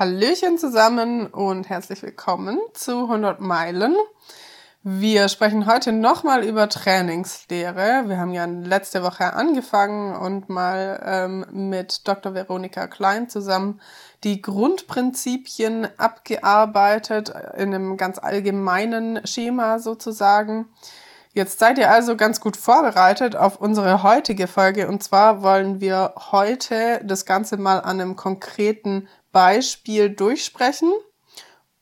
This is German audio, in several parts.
Hallöchen zusammen und herzlich willkommen zu 100 Meilen. Wir sprechen heute nochmal über Trainingslehre. Wir haben ja letzte Woche angefangen und mal ähm, mit Dr. Veronika Klein zusammen die Grundprinzipien abgearbeitet in einem ganz allgemeinen Schema sozusagen. Jetzt seid ihr also ganz gut vorbereitet auf unsere heutige Folge und zwar wollen wir heute das Ganze mal an einem konkreten Beispiel durchsprechen.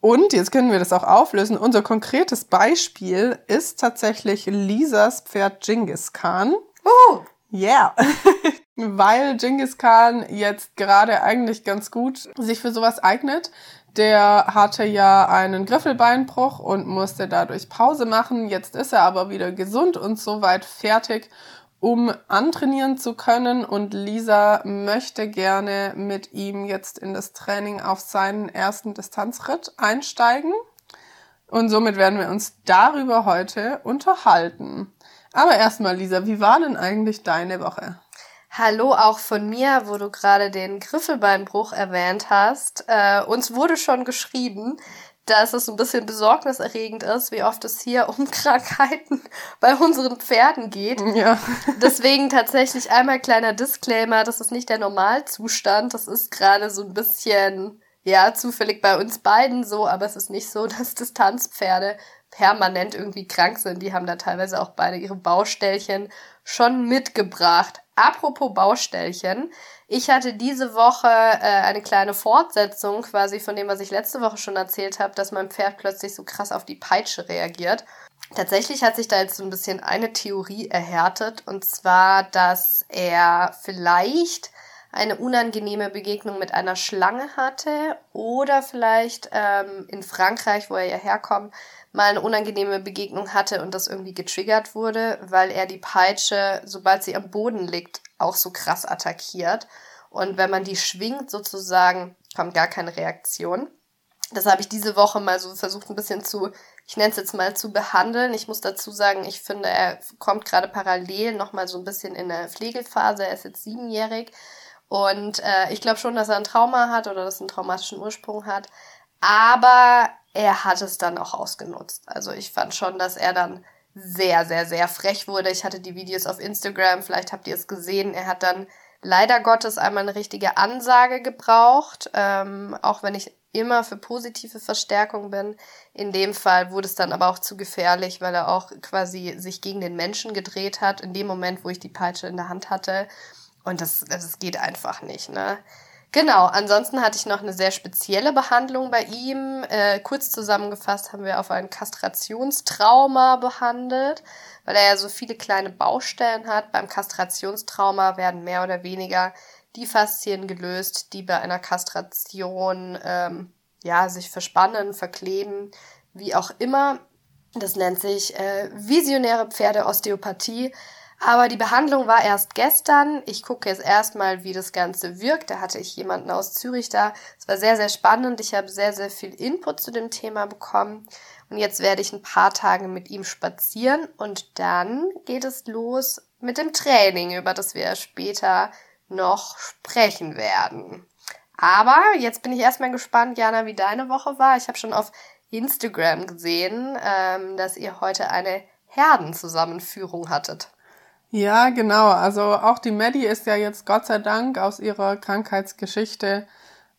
Und jetzt können wir das auch auflösen. Unser konkretes Beispiel ist tatsächlich Lisas Pferd Genghis Khan. Oh! Yeah. Weil Genghis Khan jetzt gerade eigentlich ganz gut sich für sowas eignet. Der hatte ja einen Griffelbeinbruch und musste dadurch Pause machen. Jetzt ist er aber wieder gesund und soweit fertig, um antrainieren zu können. Und Lisa möchte gerne mit ihm jetzt in das Training auf seinen ersten Distanzritt einsteigen. Und somit werden wir uns darüber heute unterhalten. Aber erstmal, Lisa, wie war denn eigentlich deine Woche? Hallo auch von mir, wo du gerade den Griffelbeinbruch erwähnt hast. Äh, uns wurde schon geschrieben, dass es ein bisschen besorgniserregend ist, wie oft es hier um Krankheiten bei unseren Pferden geht. Ja. Deswegen tatsächlich einmal kleiner Disclaimer, das ist nicht der Normalzustand, das ist gerade so ein bisschen, ja, zufällig bei uns beiden so, aber es ist nicht so, dass Distanzpferde permanent irgendwie krank sind. Die haben da teilweise auch beide ihre Baustellchen schon mitgebracht. Apropos Baustellchen, ich hatte diese Woche äh, eine kleine Fortsetzung quasi von dem, was ich letzte Woche schon erzählt habe, dass mein Pferd plötzlich so krass auf die Peitsche reagiert. Tatsächlich hat sich da jetzt so ein bisschen eine Theorie erhärtet, und zwar, dass er vielleicht eine unangenehme Begegnung mit einer Schlange hatte oder vielleicht ähm, in Frankreich, wo er ja herkommt, mal eine unangenehme Begegnung hatte und das irgendwie getriggert wurde, weil er die Peitsche, sobald sie am Boden liegt, auch so krass attackiert. Und wenn man die schwingt sozusagen, kommt gar keine Reaktion. Das habe ich diese Woche mal so versucht ein bisschen zu, ich nenne es jetzt mal zu behandeln. Ich muss dazu sagen, ich finde, er kommt gerade parallel nochmal so ein bisschen in der Pflegephase. Er ist jetzt siebenjährig. Und äh, ich glaube schon, dass er ein Trauma hat oder dass er einen traumatischen Ursprung hat. Aber er hat es dann auch ausgenutzt. Also ich fand schon, dass er dann sehr, sehr, sehr frech wurde. Ich hatte die Videos auf Instagram, vielleicht habt ihr es gesehen. Er hat dann leider Gottes einmal eine richtige Ansage gebraucht, ähm, auch wenn ich immer für positive Verstärkung bin. In dem Fall wurde es dann aber auch zu gefährlich, weil er auch quasi sich gegen den Menschen gedreht hat, in dem Moment, wo ich die Peitsche in der Hand hatte. Und das, das geht einfach nicht, ne? Genau, ansonsten hatte ich noch eine sehr spezielle Behandlung bei ihm. Äh, kurz zusammengefasst haben wir auf ein Kastrationstrauma behandelt, weil er ja so viele kleine Baustellen hat. Beim Kastrationstrauma werden mehr oder weniger die Faszien gelöst, die bei einer Kastration ähm, ja, sich verspannen, verkleben, wie auch immer. Das nennt sich äh, visionäre Pferdeosteopathie. Aber die Behandlung war erst gestern. Ich gucke jetzt erstmal, wie das Ganze wirkt. Da hatte ich jemanden aus Zürich da. Es war sehr, sehr spannend. Ich habe sehr, sehr viel Input zu dem Thema bekommen. Und jetzt werde ich ein paar Tage mit ihm spazieren und dann geht es los mit dem Training, über das wir später noch sprechen werden. Aber jetzt bin ich erstmal gespannt, Jana, wie deine Woche war. Ich habe schon auf Instagram gesehen, ähm, dass ihr heute eine Herdenzusammenführung hattet. Ja, genau. Also auch die Maddie ist ja jetzt Gott sei Dank aus ihrer Krankheitsgeschichte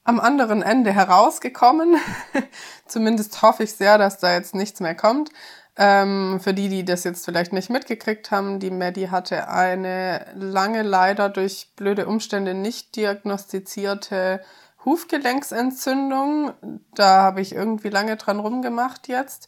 am anderen Ende herausgekommen. Zumindest hoffe ich sehr, dass da jetzt nichts mehr kommt. Ähm, für die, die das jetzt vielleicht nicht mitgekriegt haben, die Maddie hatte eine lange, leider durch blöde Umstände nicht diagnostizierte Hufgelenksentzündung. Da habe ich irgendwie lange dran rumgemacht jetzt.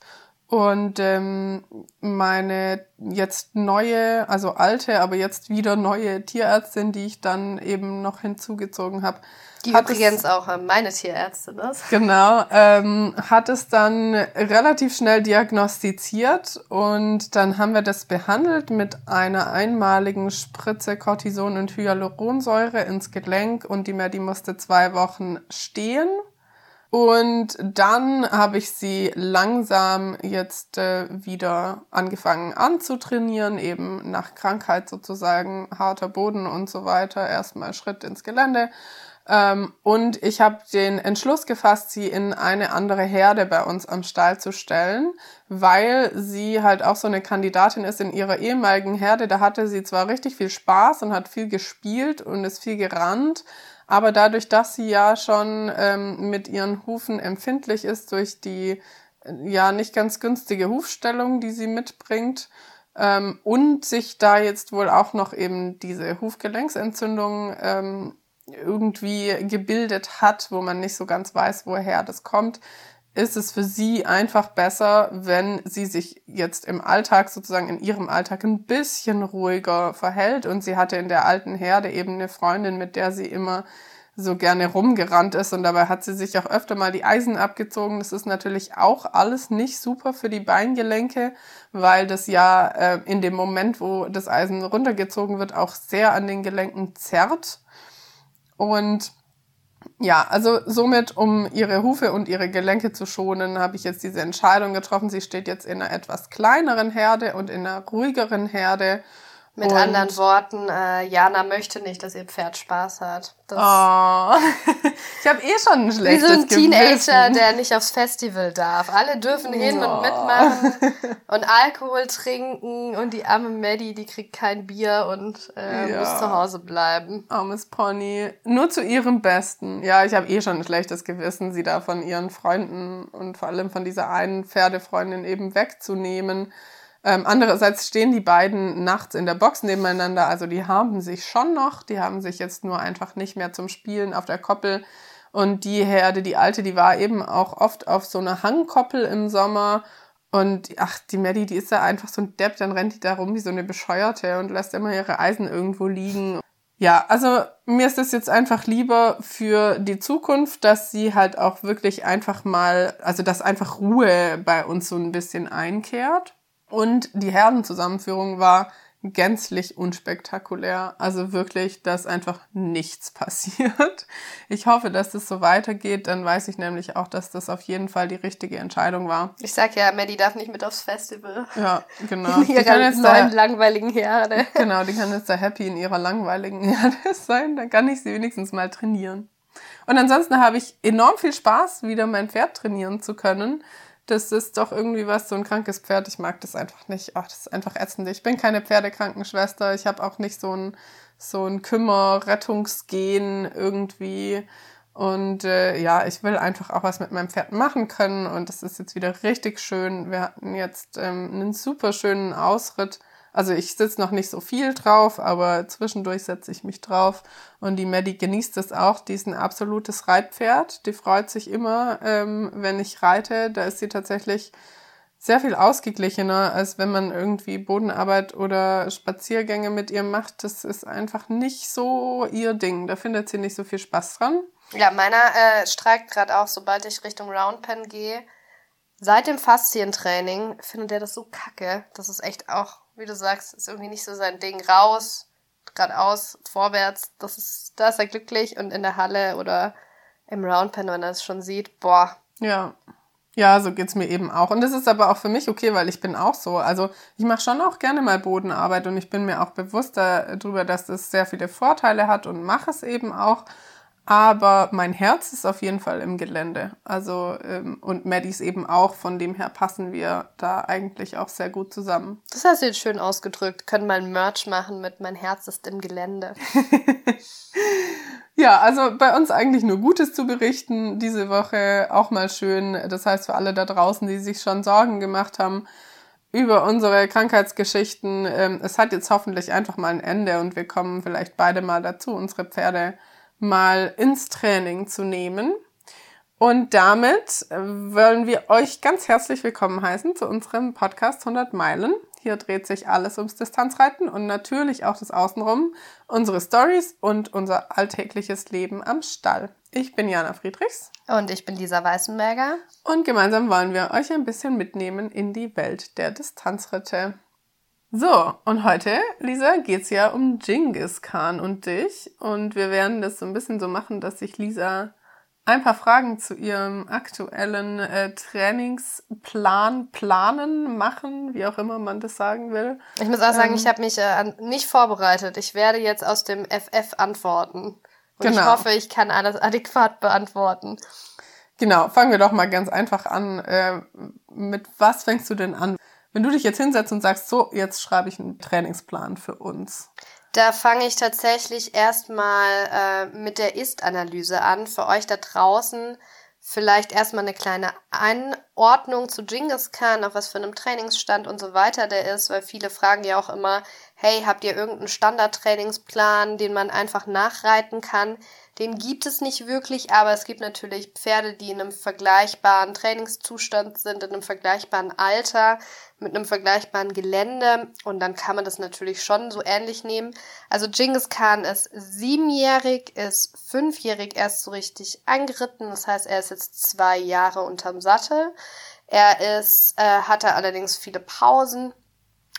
Und ähm, meine jetzt neue, also alte, aber jetzt wieder neue Tierärztin, die ich dann eben noch hinzugezogen habe. Die übrigens es, auch meine Tierärztin ist. Genau, ähm, hat es dann relativ schnell diagnostiziert und dann haben wir das behandelt mit einer einmaligen Spritze Cortison und Hyaluronsäure ins Gelenk und die Maddie musste zwei Wochen stehen und dann habe ich sie langsam jetzt äh, wieder angefangen anzutrainieren, eben nach Krankheit sozusagen, harter Boden und so weiter. Erstmal Schritt ins Gelände. Ähm, und ich habe den Entschluss gefasst, sie in eine andere Herde bei uns am Stall zu stellen, weil sie halt auch so eine Kandidatin ist in ihrer ehemaligen Herde. Da hatte sie zwar richtig viel Spaß und hat viel gespielt und ist viel gerannt, aber dadurch, dass sie ja schon ähm, mit ihren Hufen empfindlich ist durch die ja nicht ganz günstige Hufstellung, die sie mitbringt, ähm, und sich da jetzt wohl auch noch eben diese Hufgelenksentzündung ähm, irgendwie gebildet hat, wo man nicht so ganz weiß, woher das kommt, ist es für sie einfach besser, wenn sie sich jetzt im Alltag sozusagen in ihrem Alltag ein bisschen ruhiger verhält. Und sie hatte in der alten Herde eben eine Freundin, mit der sie immer so gerne rumgerannt ist und dabei hat sie sich auch öfter mal die Eisen abgezogen. Das ist natürlich auch alles nicht super für die Beingelenke, weil das ja äh, in dem Moment, wo das Eisen runtergezogen wird, auch sehr an den Gelenken zerrt. Und ja, also somit, um ihre Hufe und ihre Gelenke zu schonen, habe ich jetzt diese Entscheidung getroffen. Sie steht jetzt in einer etwas kleineren Herde und in einer ruhigeren Herde mit und anderen Worten, äh, Jana möchte nicht, dass ihr Pferd Spaß hat. Das oh. ich habe eh schon ein schlechtes Wie so ein Teenager, der nicht aufs Festival darf. Alle dürfen hin oh. und mitmachen und Alkohol trinken und die arme Maddie, die kriegt kein Bier und äh, ja. muss zu Hause bleiben. Armes Pony. Nur zu ihrem Besten. Ja, ich habe eh schon ein schlechtes Gewissen, sie da von ihren Freunden und vor allem von dieser einen Pferdefreundin eben wegzunehmen. Ähm, andererseits stehen die beiden nachts in der Box nebeneinander, also die haben sich schon noch, die haben sich jetzt nur einfach nicht mehr zum Spielen auf der Koppel. Und die Herde, die alte, die war eben auch oft auf so einer Hangkoppel im Sommer. Und ach, die Maddie, die ist da einfach so ein Depp, dann rennt die da rum wie so eine Bescheuerte und lässt immer ihre Eisen irgendwo liegen. Ja, also mir ist es jetzt einfach lieber für die Zukunft, dass sie halt auch wirklich einfach mal, also dass einfach Ruhe bei uns so ein bisschen einkehrt. Und die Herdenzusammenführung war gänzlich unspektakulär. Also wirklich, dass einfach nichts passiert. Ich hoffe, dass das so weitergeht. Dann weiß ich nämlich auch, dass das auf jeden Fall die richtige Entscheidung war. Ich sag ja, Maddie darf nicht mit aufs Festival. Ja, genau. In ihrer neuen da, langweiligen Herde. Genau, die kann jetzt da happy in ihrer langweiligen Herde sein. Dann kann ich sie wenigstens mal trainieren. Und ansonsten habe ich enorm viel Spaß, wieder mein Pferd trainieren zu können das ist doch irgendwie was, so ein krankes Pferd. Ich mag das einfach nicht. Ach, das ist einfach ätzend. Ich bin keine Pferdekrankenschwester. Ich habe auch nicht so ein, so ein Kümmer-Rettungsgen irgendwie. Und äh, ja, ich will einfach auch was mit meinem Pferd machen können. Und das ist jetzt wieder richtig schön. Wir hatten jetzt ähm, einen super schönen Ausritt also ich sitze noch nicht so viel drauf, aber zwischendurch setze ich mich drauf. Und die Maddie genießt es auch. Die ist ein absolutes Reitpferd. Die freut sich immer, ähm, wenn ich reite. Da ist sie tatsächlich sehr viel ausgeglichener, als wenn man irgendwie Bodenarbeit oder Spaziergänge mit ihr macht. Das ist einfach nicht so ihr Ding. Da findet sie nicht so viel Spaß dran. Ja, meiner äh, streikt gerade auch, sobald ich Richtung Roundpen gehe. Seit dem Faszientraining findet er das so kacke. Das ist echt auch wie du sagst, ist irgendwie nicht so sein Ding. Raus, geradeaus, vorwärts, das ist, da ist er glücklich und in der Halle oder im Roundpen, wenn er es schon sieht, boah. Ja. Ja, so geht's mir eben auch. Und das ist aber auch für mich okay, weil ich bin auch so. Also ich mache schon auch gerne mal Bodenarbeit und ich bin mir auch bewusst darüber, dass das sehr viele Vorteile hat und mache es eben auch. Aber mein Herz ist auf jeden Fall im Gelände. Also, ähm, und Maddies eben auch. Von dem her passen wir da eigentlich auch sehr gut zusammen. Das hast du jetzt schön ausgedrückt. Können mal ein Merch machen mit Mein Herz ist im Gelände. ja, also bei uns eigentlich nur Gutes zu berichten diese Woche. Auch mal schön. Das heißt für alle da draußen, die sich schon Sorgen gemacht haben über unsere Krankheitsgeschichten. Ähm, es hat jetzt hoffentlich einfach mal ein Ende und wir kommen vielleicht beide mal dazu, unsere Pferde mal ins Training zu nehmen. Und damit äh, wollen wir euch ganz herzlich willkommen heißen zu unserem Podcast 100 Meilen. Hier dreht sich alles ums Distanzreiten und natürlich auch das Außenrum, unsere Stories und unser alltägliches Leben am Stall. Ich bin Jana Friedrichs. Und ich bin Lisa Weißenberger. Und gemeinsam wollen wir euch ein bisschen mitnehmen in die Welt der Distanzritte. So, und heute, Lisa, geht's ja um Genghis Khan und dich. Und wir werden das so ein bisschen so machen, dass sich Lisa ein paar Fragen zu ihrem aktuellen äh, Trainingsplan planen, machen, wie auch immer man das sagen will. Ich muss auch sagen, ähm, ich habe mich äh, nicht vorbereitet. Ich werde jetzt aus dem FF antworten. Und genau. ich hoffe, ich kann alles adäquat beantworten. Genau, fangen wir doch mal ganz einfach an. Äh, mit was fängst du denn an? Wenn du dich jetzt hinsetzt und sagst, so, jetzt schreibe ich einen Trainingsplan für uns. Da fange ich tatsächlich erstmal äh, mit der Ist-Analyse an. Für euch da draußen vielleicht erstmal eine kleine Einordnung zu Genghis Khan, auf was für einem Trainingsstand und so weiter der ist, weil viele fragen ja auch immer, hey, habt ihr irgendeinen Standardtrainingsplan, den man einfach nachreiten kann? Den gibt es nicht wirklich, aber es gibt natürlich Pferde, die in einem vergleichbaren Trainingszustand sind, in einem vergleichbaren Alter, mit einem vergleichbaren Gelände und dann kann man das natürlich schon so ähnlich nehmen. Also Genghis Khan ist siebenjährig, ist fünfjährig erst so richtig angeritten, das heißt, er ist jetzt zwei Jahre unterm Sattel. Er ist, äh, hatte allerdings viele Pausen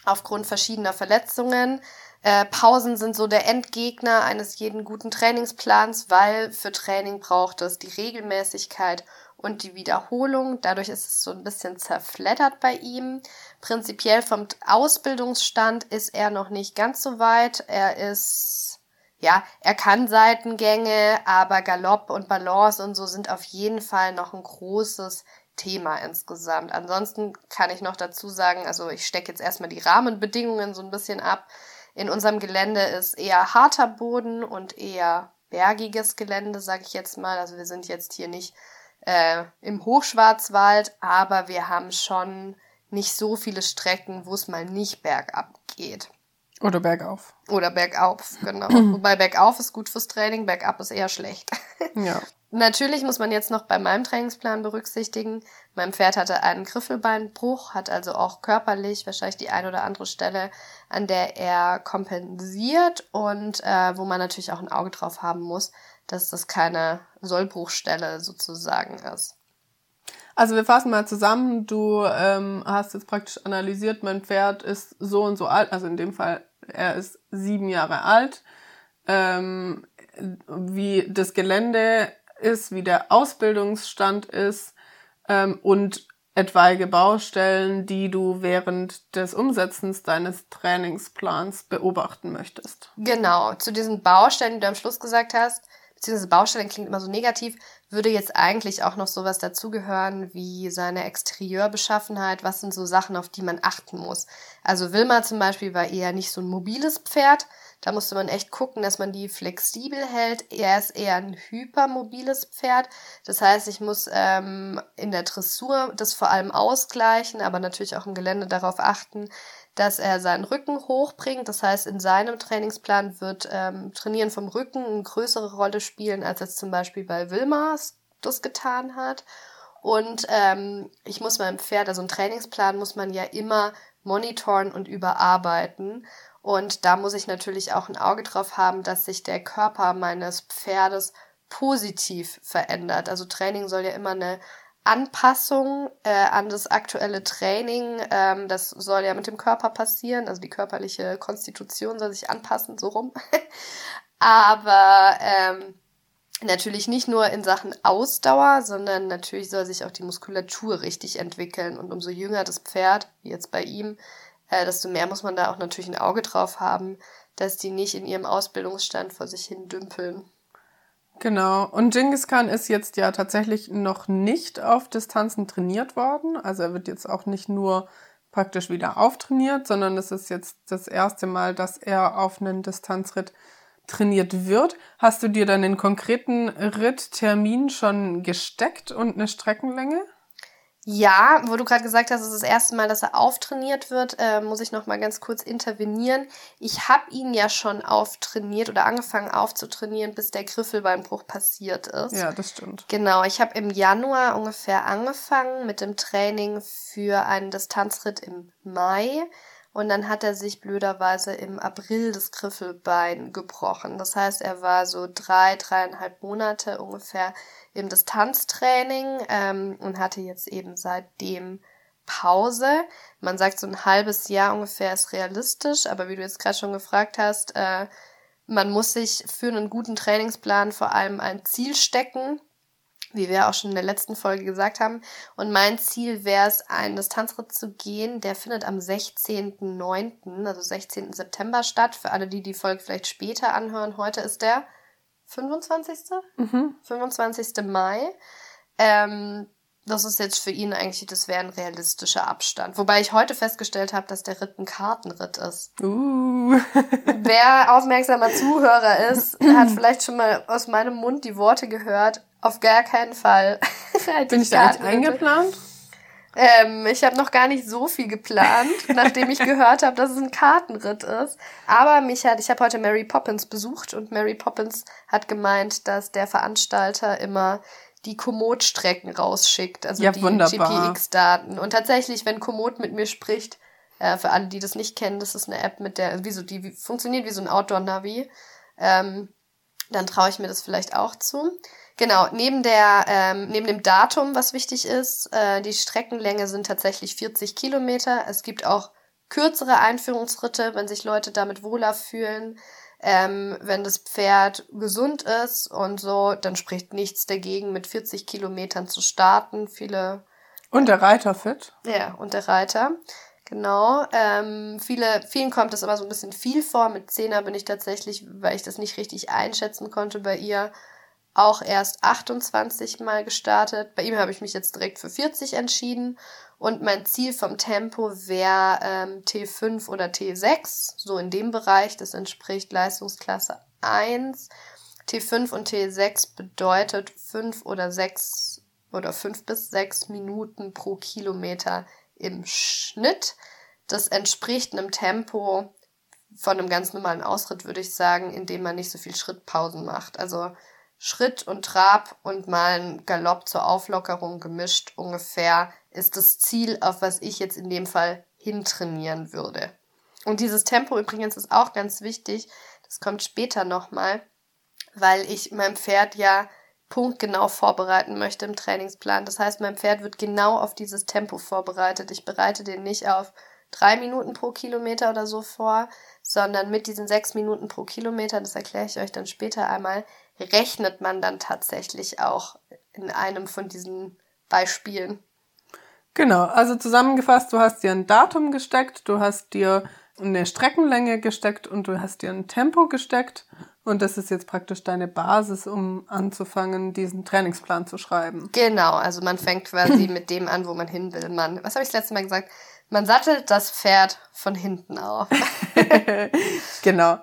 aufgrund verschiedener Verletzungen. Äh, Pausen sind so der Endgegner eines jeden guten Trainingsplans, weil für Training braucht es die Regelmäßigkeit und die Wiederholung. Dadurch ist es so ein bisschen zerfleddert bei ihm. Prinzipiell vom Ausbildungsstand ist er noch nicht ganz so weit. Er ist, ja, er kann Seitengänge, aber Galopp und Balance und so sind auf jeden Fall noch ein großes Thema insgesamt. Ansonsten kann ich noch dazu sagen, also ich stecke jetzt erstmal die Rahmenbedingungen so ein bisschen ab. In unserem Gelände ist eher harter Boden und eher bergiges Gelände, sage ich jetzt mal. Also wir sind jetzt hier nicht äh, im Hochschwarzwald, aber wir haben schon nicht so viele Strecken, wo es mal nicht bergab geht. Oder bergauf. Oder bergauf, genau. Wobei bergauf ist gut fürs Training, bergab ist eher schlecht. Ja. Natürlich muss man jetzt noch bei meinem Trainingsplan berücksichtigen, mein Pferd hatte einen Griffelbeinbruch, hat also auch körperlich wahrscheinlich die ein oder andere Stelle, an der er kompensiert und äh, wo man natürlich auch ein Auge drauf haben muss, dass das keine Sollbruchstelle sozusagen ist. Also wir fassen mal zusammen. Du ähm, hast jetzt praktisch analysiert, mein Pferd ist so und so alt, also in dem Fall, er ist sieben Jahre alt. Ähm, wie das Gelände ist, wie der Ausbildungsstand ist ähm, und etwaige Baustellen, die du während des Umsetzens deines Trainingsplans beobachten möchtest. Genau, zu diesen Baustellen, die du am Schluss gesagt hast, beziehungsweise Baustellen klingt immer so negativ, würde jetzt eigentlich auch noch sowas dazugehören wie seine Exterieurbeschaffenheit. Was sind so Sachen, auf die man achten muss? Also Wilma zum Beispiel war eher nicht so ein mobiles Pferd, da musste man echt gucken, dass man die flexibel hält. Er ist eher ein hypermobiles Pferd. Das heißt, ich muss ähm, in der Dressur das vor allem ausgleichen, aber natürlich auch im Gelände darauf achten, dass er seinen Rücken hochbringt. Das heißt, in seinem Trainingsplan wird ähm, Trainieren vom Rücken eine größere Rolle spielen, als es zum Beispiel bei Wilmars das getan hat. Und ähm, ich muss meinem Pferd, also einen Trainingsplan muss man ja immer monitoren und überarbeiten. Und da muss ich natürlich auch ein Auge drauf haben, dass sich der Körper meines Pferdes positiv verändert. Also Training soll ja immer eine Anpassung äh, an das aktuelle Training, ähm, das soll ja mit dem Körper passieren, also die körperliche Konstitution soll sich anpassen, so rum. Aber ähm, natürlich nicht nur in Sachen Ausdauer, sondern natürlich soll sich auch die Muskulatur richtig entwickeln. Und umso jünger das Pferd, wie jetzt bei ihm, äh, desto mehr muss man da auch natürlich ein Auge drauf haben, dass die nicht in ihrem Ausbildungsstand vor sich hin dümpeln. Genau. Und Genghis Khan ist jetzt ja tatsächlich noch nicht auf Distanzen trainiert worden. Also er wird jetzt auch nicht nur praktisch wieder auftrainiert, sondern es ist jetzt das erste Mal, dass er auf einen Distanzritt trainiert wird. Hast du dir dann den konkreten Ritttermin schon gesteckt und eine Streckenlänge? Ja, wo du gerade gesagt hast, es ist das erste Mal, dass er auftrainiert wird, äh, muss ich noch mal ganz kurz intervenieren. Ich habe ihn ja schon auftrainiert oder angefangen aufzutrainieren, bis der Griffelbeinbruch passiert ist. Ja, das stimmt. Genau, ich habe im Januar ungefähr angefangen mit dem Training für einen Distanzritt im Mai. Und dann hat er sich blöderweise im April das Griffelbein gebrochen. Das heißt, er war so drei, dreieinhalb Monate ungefähr im Distanztraining ähm, und hatte jetzt eben seitdem Pause. Man sagt, so ein halbes Jahr ungefähr ist realistisch, aber wie du jetzt gerade schon gefragt hast, äh, man muss sich für einen guten Trainingsplan vor allem ein Ziel stecken, wie wir auch schon in der letzten Folge gesagt haben. Und mein Ziel wäre es, einen Distanzritt zu gehen. Der findet am 16.09., also 16. September statt. Für alle, die die Folge vielleicht später anhören, heute ist der 25. Mhm. 25. Mai. Ähm, das ist jetzt für ihn eigentlich, das wäre ein realistischer Abstand. Wobei ich heute festgestellt habe, dass der Ritt ein Kartenritt ist. Uh. Wer aufmerksamer Zuhörer ist, hat vielleicht schon mal aus meinem Mund die Worte gehört. Auf gar keinen Fall. Bin ich da jetzt eingeplant? Ähm, ich habe noch gar nicht so viel geplant, nachdem ich gehört habe, dass es ein Kartenritt ist. Aber mich hat, ich habe heute Mary Poppins besucht und Mary Poppins hat gemeint, dass der Veranstalter immer die Komoot-Strecken rausschickt, also ja, die GPX-Daten. Und tatsächlich, wenn Komoot mit mir spricht, äh, für alle, die das nicht kennen, das ist eine App, mit der, wie so, die wie, funktioniert wie so ein Outdoor-Navi, ähm, dann traue ich mir das vielleicht auch zu. Genau, neben der, ähm, neben dem Datum, was wichtig ist, äh, die Streckenlänge sind tatsächlich 40 Kilometer. Es gibt auch kürzere Einführungsritte, wenn sich Leute damit wohler fühlen. Ähm, wenn das Pferd gesund ist und so, dann spricht nichts dagegen, mit 40 Kilometern zu starten. Viele. Und der Reiter fit? Ja, und der Reiter. Genau. Ähm, viele, vielen kommt das aber so ein bisschen viel vor. Mit Zehner bin ich tatsächlich, weil ich das nicht richtig einschätzen konnte bei ihr, auch erst 28 Mal gestartet. Bei ihm habe ich mich jetzt direkt für 40 entschieden. Und mein Ziel vom Tempo wäre ähm, T5 oder T6, so in dem Bereich. Das entspricht Leistungsklasse 1. T5 und T6 bedeutet 5 oder 6 oder 5 bis 6 Minuten pro Kilometer im Schnitt. Das entspricht einem Tempo von einem ganz normalen Ausritt, würde ich sagen, in dem man nicht so viel Schrittpausen macht. Also Schritt und Trab und mal ein Galopp zur Auflockerung gemischt ungefähr ist das Ziel, auf was ich jetzt in dem Fall hintrainieren würde. Und dieses Tempo übrigens ist auch ganz wichtig. Das kommt später nochmal, weil ich mein Pferd ja punktgenau vorbereiten möchte im Trainingsplan. Das heißt, mein Pferd wird genau auf dieses Tempo vorbereitet. Ich bereite den nicht auf drei Minuten pro Kilometer oder so vor, sondern mit diesen sechs Minuten pro Kilometer, das erkläre ich euch dann später einmal, rechnet man dann tatsächlich auch in einem von diesen Beispielen. Genau, also zusammengefasst, du hast dir ein Datum gesteckt, du hast dir eine Streckenlänge gesteckt und du hast dir ein Tempo gesteckt und das ist jetzt praktisch deine Basis, um anzufangen, diesen Trainingsplan zu schreiben. Genau, also man fängt quasi mit dem an, wo man hin will. Man, was habe ich das letzte Mal gesagt? Man sattelt das Pferd von hinten auf. genau.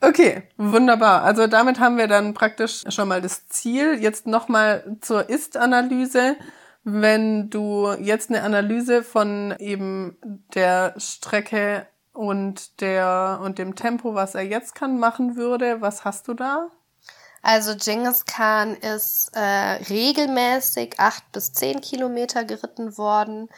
Okay, wunderbar. Also damit haben wir dann praktisch schon mal das Ziel. Jetzt nochmal zur Ist-Analyse. Wenn du jetzt eine Analyse von eben der Strecke und der und dem Tempo, was er jetzt kann, machen würde, was hast du da? Also Genghis Khan ist äh, regelmäßig acht bis zehn Kilometer geritten worden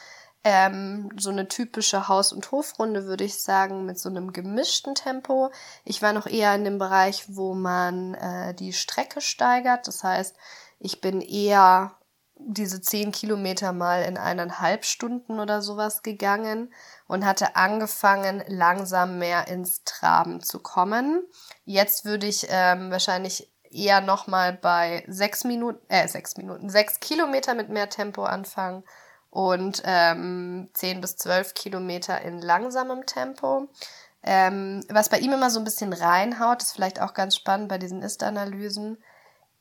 ähm, so eine typische Haus- und Hofrunde, würde ich sagen, mit so einem gemischten Tempo. Ich war noch eher in dem Bereich, wo man äh, die Strecke steigert. Das heißt, ich bin eher diese zehn Kilometer mal in eineinhalb Stunden oder sowas gegangen und hatte angefangen, langsam mehr ins Traben zu kommen. Jetzt würde ich ähm, wahrscheinlich eher nochmal bei sechs Minuten, äh, sechs Minuten, sechs Kilometer mit mehr Tempo anfangen und ähm, 10 bis 12 Kilometer in langsamem Tempo. Ähm, was bei ihm immer so ein bisschen reinhaut, ist vielleicht auch ganz spannend bei diesen Ist-Analysen.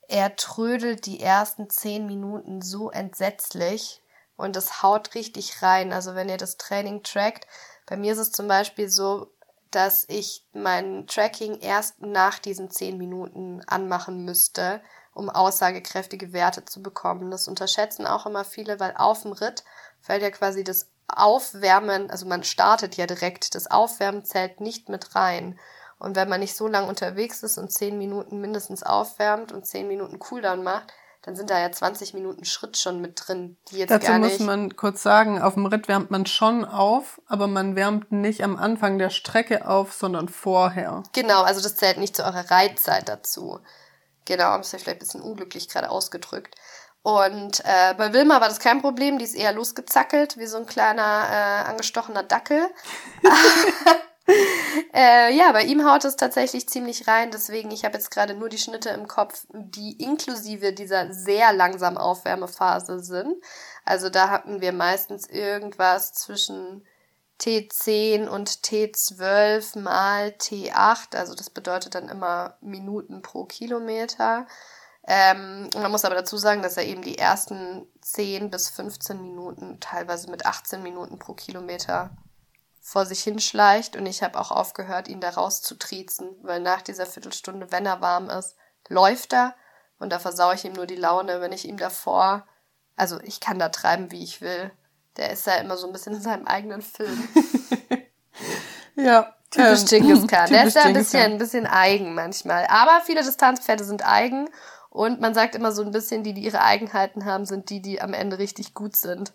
Er trödelt die ersten 10 Minuten so entsetzlich und das haut richtig rein. Also wenn ihr das Training trackt, bei mir ist es zum Beispiel so, dass ich mein Tracking erst nach diesen 10 Minuten anmachen müsste, um aussagekräftige Werte zu bekommen. Das unterschätzen auch immer viele, weil auf dem Ritt fällt ja quasi das Aufwärmen, also man startet ja direkt, das Aufwärmen zählt nicht mit rein. Und wenn man nicht so lange unterwegs ist und 10 Minuten mindestens aufwärmt und 10 Minuten Cooldown macht, dann sind da ja 20 Minuten Schritt schon mit drin, die jetzt Dazu gar nicht. Dazu muss man kurz sagen, auf dem Ritt wärmt man schon auf, aber man wärmt nicht am Anfang der Strecke auf, sondern vorher. Genau, also das zählt nicht zu eurer Reitzeit dazu. Genau, das ist vielleicht ein bisschen unglücklich gerade ausgedrückt. Und äh, bei Wilma war das kein Problem, die ist eher losgezackelt, wie so ein kleiner äh, angestochener Dackel. äh, ja, bei ihm haut es tatsächlich ziemlich rein, deswegen, ich habe jetzt gerade nur die Schnitte im Kopf, die inklusive dieser sehr langsamen Aufwärmephase sind. Also da hatten wir meistens irgendwas zwischen T10 und T12 mal T8, also das bedeutet dann immer Minuten pro Kilometer. Ähm, man muss aber dazu sagen, dass er eben die ersten 10 bis 15 Minuten, teilweise mit 18 Minuten pro Kilometer vor sich hinschleicht. Und ich habe auch aufgehört, ihn da rauszutriezen, weil nach dieser Viertelstunde, wenn er warm ist, läuft er. Und da versaue ich ihm nur die Laune, wenn ich ihm davor, also ich kann da treiben, wie ich will. Der ist ja immer so ein bisschen in seinem eigenen Film. ja. Typisch ähm, Genghis Khan. Der ist ja ein bisschen, ein bisschen eigen manchmal. Aber viele Distanzpferde sind eigen. Und man sagt immer so ein bisschen, die, die ihre Eigenheiten haben, sind die, die am Ende richtig gut sind.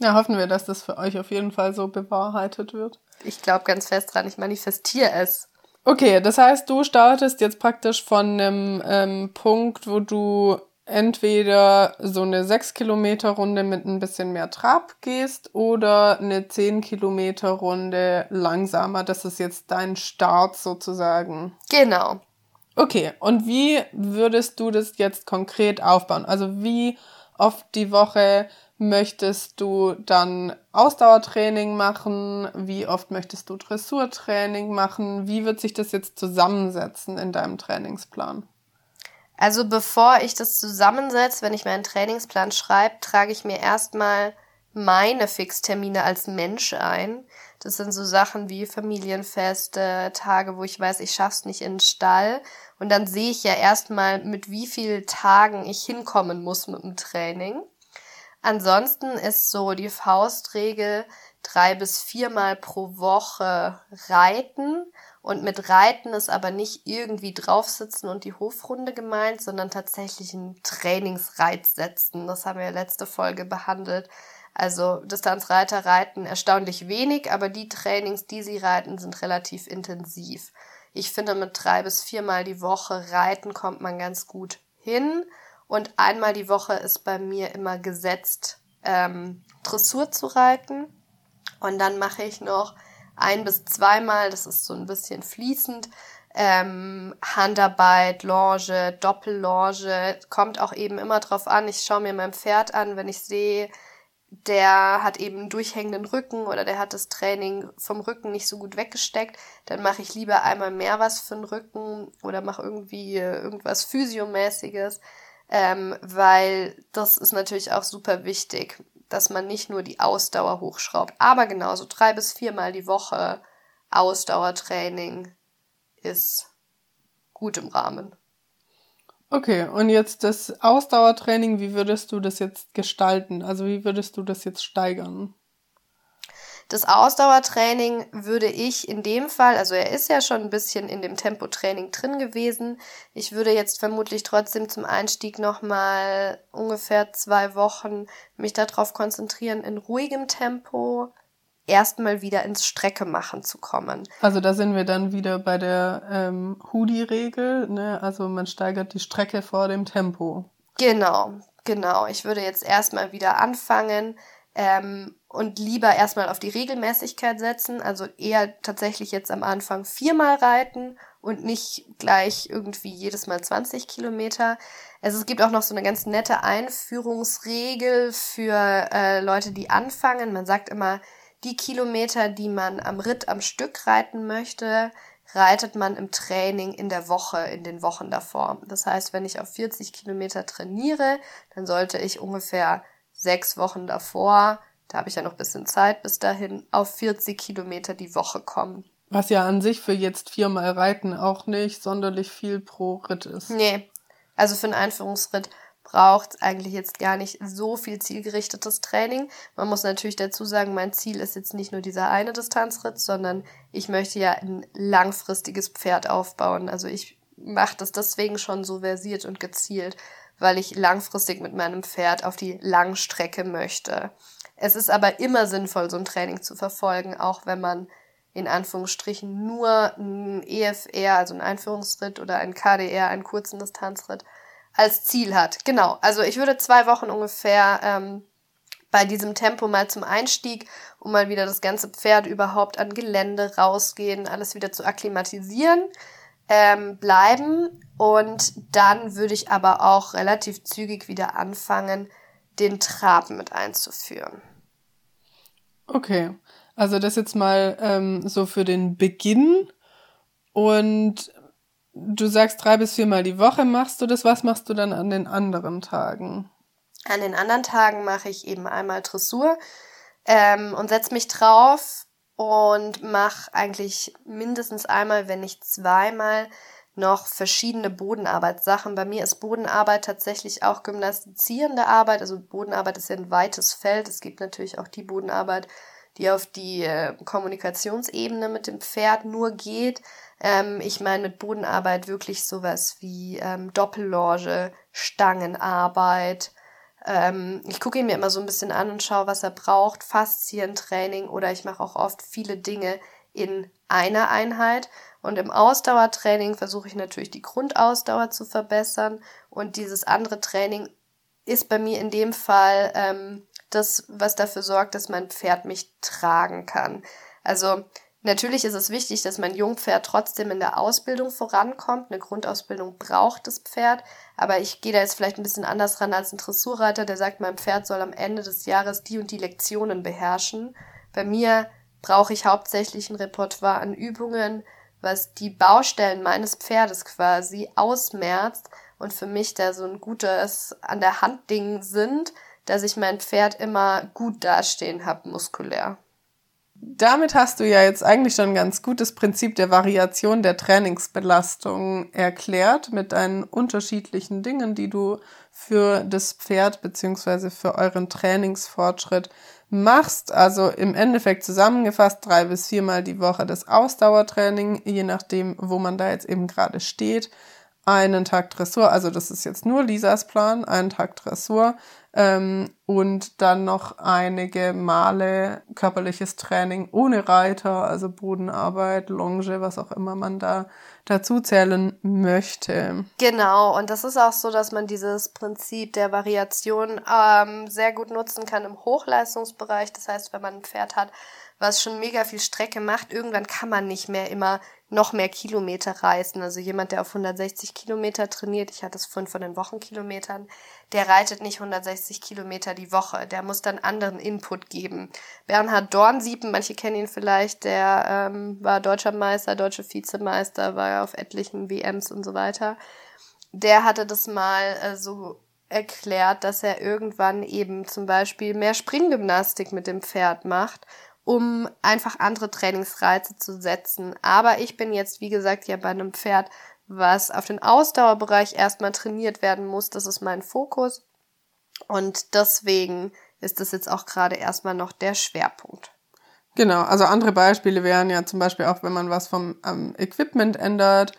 Ja, hoffen wir, dass das für euch auf jeden Fall so bewahrheitet wird. Ich glaube ganz fest dran, ich manifestiere es. Okay, das heißt, du startest jetzt praktisch von einem ähm, Punkt, wo du entweder so eine 6 Kilometer Runde mit ein bisschen mehr Trab gehst oder eine 10 Kilometer Runde langsamer. Das ist jetzt dein Start sozusagen. Genau. Okay, und wie würdest du das jetzt konkret aufbauen? Also wie oft die Woche möchtest du dann Ausdauertraining machen? Wie oft möchtest du Dressurtraining machen? Wie wird sich das jetzt zusammensetzen in deinem Trainingsplan? Also bevor ich das zusammensetze, wenn ich meinen Trainingsplan schreibe, trage ich mir erstmal meine Fixtermine als Mensch ein. Das sind so Sachen wie Familienfeste, Tage, wo ich weiß, ich schaff's nicht in den Stall. Und dann sehe ich ja erstmal, mit wie vielen Tagen ich hinkommen muss mit dem Training. Ansonsten ist so die Faustregel drei bis viermal pro Woche reiten. Und mit Reiten ist aber nicht irgendwie draufsitzen und die Hofrunde gemeint, sondern tatsächlich einen Trainingsreiz setzen. Das haben wir letzte Folge behandelt. Also Distanzreiter reiten erstaunlich wenig, aber die Trainings, die sie reiten, sind relativ intensiv. Ich finde, mit drei bis viermal die Woche reiten kommt man ganz gut hin. Und einmal die Woche ist bei mir immer gesetzt, ähm, Dressur zu reiten. Und dann mache ich noch ein bis zweimal, das ist so ein bisschen fließend, ähm, Handarbeit, Longe, Doppellonge, kommt auch eben immer drauf an. Ich schaue mir mein Pferd an, wenn ich sehe, der hat eben einen durchhängenden Rücken oder der hat das Training vom Rücken nicht so gut weggesteckt, dann mache ich lieber einmal mehr was für den Rücken oder mache irgendwie irgendwas Physiomäßiges, ähm, weil das ist natürlich auch super wichtig, dass man nicht nur die Ausdauer hochschraubt, aber genauso drei bis viermal die Woche Ausdauertraining ist gut im Rahmen. Okay, und jetzt das Ausdauertraining, wie würdest du das jetzt gestalten? Also wie würdest du das jetzt steigern? Das Ausdauertraining würde ich in dem Fall, also er ist ja schon ein bisschen in dem Tempotraining drin gewesen. Ich würde jetzt vermutlich trotzdem zum Einstieg nochmal ungefähr zwei Wochen mich darauf konzentrieren, in ruhigem Tempo erstmal wieder ins Strecke machen zu kommen. Also da sind wir dann wieder bei der ähm, Hoodie-Regel, ne? Also man steigert die Strecke vor dem Tempo. Genau, genau. Ich würde jetzt erstmal wieder anfangen ähm, und lieber erstmal auf die Regelmäßigkeit setzen. Also eher tatsächlich jetzt am Anfang viermal reiten und nicht gleich irgendwie jedes Mal 20 Kilometer. Also es gibt auch noch so eine ganz nette Einführungsregel für äh, Leute, die anfangen. Man sagt immer, die Kilometer, die man am Ritt am Stück reiten möchte, reitet man im Training in der Woche, in den Wochen davor. Das heißt, wenn ich auf 40 Kilometer trainiere, dann sollte ich ungefähr sechs Wochen davor, da habe ich ja noch ein bisschen Zeit bis dahin, auf 40 Kilometer die Woche kommen. Was ja an sich für jetzt viermal Reiten auch nicht sonderlich viel pro Ritt ist. Nee. Also für einen Einführungsritt braucht eigentlich jetzt gar nicht so viel zielgerichtetes Training. Man muss natürlich dazu sagen, mein Ziel ist jetzt nicht nur dieser eine Distanzritt, sondern ich möchte ja ein langfristiges Pferd aufbauen. Also ich mache das deswegen schon so versiert und gezielt, weil ich langfristig mit meinem Pferd auf die Langstrecke möchte. Es ist aber immer sinnvoll, so ein Training zu verfolgen, auch wenn man in Anführungsstrichen nur ein EFR, also ein Einführungsritt oder ein KDR, einen kurzen Distanzritt als Ziel hat. Genau. Also ich würde zwei Wochen ungefähr ähm, bei diesem Tempo mal zum Einstieg, um mal wieder das ganze Pferd überhaupt an Gelände rausgehen, alles wieder zu akklimatisieren, ähm, bleiben. Und dann würde ich aber auch relativ zügig wieder anfangen, den Trab mit einzuführen. Okay. Also das jetzt mal ähm, so für den Beginn. Und du sagst drei bis viermal die Woche machst du das. Was machst du dann an den anderen Tagen? An den anderen Tagen mache ich eben einmal Dressur ähm, und setze mich drauf und mache eigentlich mindestens einmal, wenn nicht zweimal, noch verschiedene Bodenarbeitssachen. Bei mir ist Bodenarbeit tatsächlich auch gymnastizierende Arbeit. Also Bodenarbeit ist ja ein weites Feld. Es gibt natürlich auch die Bodenarbeit, die auf die äh, Kommunikationsebene mit dem Pferd nur geht. Ähm, ich meine mit Bodenarbeit wirklich sowas wie ähm, Doppellonge, Stangenarbeit, ähm, ich gucke ihn mir immer so ein bisschen an und schaue, was er braucht. Faszientraining oder ich mache auch oft viele Dinge in einer Einheit. Und im Ausdauertraining versuche ich natürlich die Grundausdauer zu verbessern. Und dieses andere Training ist bei mir in dem Fall ähm, das, was dafür sorgt, dass mein Pferd mich tragen kann. Also Natürlich ist es wichtig, dass mein Jungpferd trotzdem in der Ausbildung vorankommt. Eine Grundausbildung braucht das Pferd, aber ich gehe da jetzt vielleicht ein bisschen anders ran als ein Dressurreiter, der sagt, mein Pferd soll am Ende des Jahres die und die Lektionen beherrschen. Bei mir brauche ich hauptsächlich ein Repertoire an Übungen, was die Baustellen meines Pferdes quasi ausmerzt und für mich da so ein gutes an der Hand Ding sind, dass ich mein Pferd immer gut dastehen habe muskulär. Damit hast du ja jetzt eigentlich schon ein ganz gutes Prinzip der Variation der Trainingsbelastung erklärt mit deinen unterschiedlichen Dingen, die du für das Pferd beziehungsweise für euren Trainingsfortschritt machst. Also im Endeffekt zusammengefasst drei bis viermal die Woche das Ausdauertraining, je nachdem, wo man da jetzt eben gerade steht. Einen Tag Dressur, also das ist jetzt nur Lisas Plan, einen Tag Dressur, ähm, und dann noch einige Male körperliches Training ohne Reiter, also Bodenarbeit, Longe, was auch immer man da dazu zählen möchte. Genau, und das ist auch so, dass man dieses Prinzip der Variation ähm, sehr gut nutzen kann im Hochleistungsbereich. Das heißt, wenn man ein Pferd hat, was schon mega viel Strecke macht, irgendwann kann man nicht mehr immer noch mehr Kilometer reißen. Also jemand, der auf 160 Kilometer trainiert, ich hatte es vorhin von den Wochenkilometern, der reitet nicht 160 Kilometer die Woche. Der muss dann anderen Input geben. Bernhard Dornsiepen, manche kennen ihn vielleicht, der ähm, war deutscher Meister, deutsche Vizemeister, war auf etlichen WMs und so weiter. Der hatte das mal äh, so erklärt, dass er irgendwann eben zum Beispiel mehr Springgymnastik mit dem Pferd macht um einfach andere Trainingsreize zu setzen. Aber ich bin jetzt, wie gesagt, ja bei einem Pferd, was auf den Ausdauerbereich erstmal trainiert werden muss. Das ist mein Fokus. Und deswegen ist das jetzt auch gerade erstmal noch der Schwerpunkt. Genau, also andere Beispiele wären ja zum Beispiel auch, wenn man was vom ähm, Equipment ändert,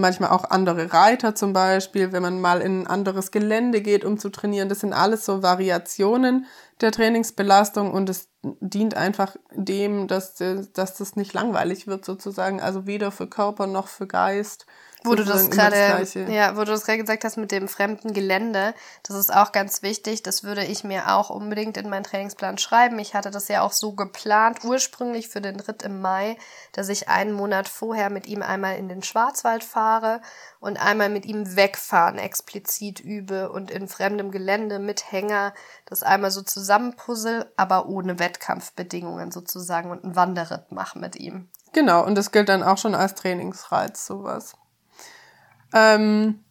manchmal auch andere Reiter zum Beispiel, wenn man mal in ein anderes Gelände geht, um zu trainieren. Das sind alles so Variationen der Trainingsbelastung und es dient einfach dem, dass, dass das nicht langweilig wird sozusagen, also weder für Körper noch für Geist. Wo du das gerade, ja, wo du das gerade gesagt hast mit dem fremden Gelände, das ist auch ganz wichtig. Das würde ich mir auch unbedingt in meinen Trainingsplan schreiben. Ich hatte das ja auch so geplant, ursprünglich für den Ritt im Mai, dass ich einen Monat vorher mit ihm einmal in den Schwarzwald fahre und einmal mit ihm wegfahren explizit übe und in fremdem Gelände mit Hänger das einmal so zusammenpuzzle, aber ohne Wettkampfbedingungen sozusagen und einen Wanderritt mache mit ihm. Genau, und das gilt dann auch schon als Trainingsreiz, sowas. Ähm,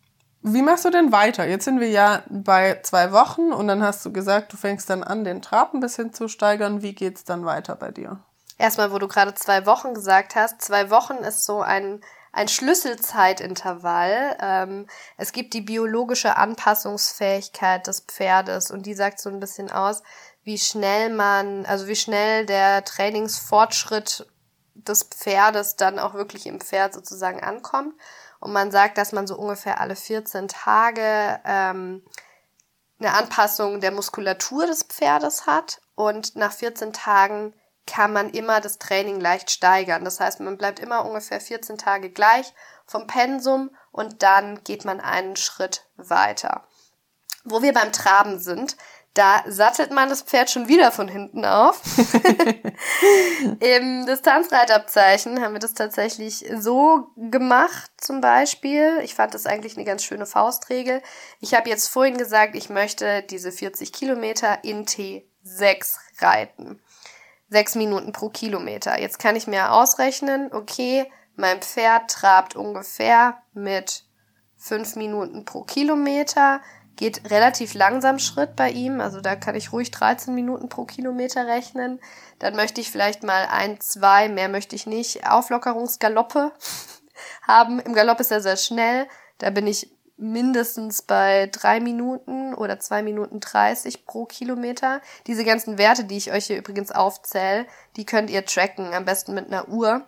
wie machst du denn weiter? Jetzt sind wir ja bei zwei Wochen und dann hast du gesagt, du fängst dann an, den Trab ein bisschen zu steigern. Wie geht's dann weiter bei dir? Erstmal, wo du gerade zwei Wochen gesagt hast, zwei Wochen ist so ein, ein Schlüsselzeitintervall. Ähm, es gibt die biologische Anpassungsfähigkeit des Pferdes und die sagt so ein bisschen aus, wie schnell man, also wie schnell der Trainingsfortschritt des Pferdes dann auch wirklich im Pferd sozusagen ankommt. Und man sagt, dass man so ungefähr alle 14 Tage ähm, eine Anpassung der Muskulatur des Pferdes hat. Und nach 14 Tagen kann man immer das Training leicht steigern. Das heißt, man bleibt immer ungefähr 14 Tage gleich vom Pensum und dann geht man einen Schritt weiter. Wo wir beim Traben sind, da sattelt man das Pferd schon wieder von hinten auf. Im Distanzreitabzeichen haben wir das tatsächlich so gemacht, zum Beispiel. Ich fand das eigentlich eine ganz schöne Faustregel. Ich habe jetzt vorhin gesagt, ich möchte diese 40 Kilometer in T6 reiten. sechs Minuten pro Kilometer. Jetzt kann ich mir ausrechnen, okay, mein Pferd trabt ungefähr mit fünf Minuten pro Kilometer, geht relativ langsam Schritt bei ihm, also da kann ich ruhig 13 Minuten pro Kilometer rechnen. Dann möchte ich vielleicht mal ein, zwei, mehr möchte ich nicht, Auflockerungsgaloppe haben. Im Galopp ist er sehr schnell, da bin ich mindestens bei drei Minuten oder zwei Minuten dreißig pro Kilometer. Diese ganzen Werte, die ich euch hier übrigens aufzähle, die könnt ihr tracken, am besten mit einer Uhr.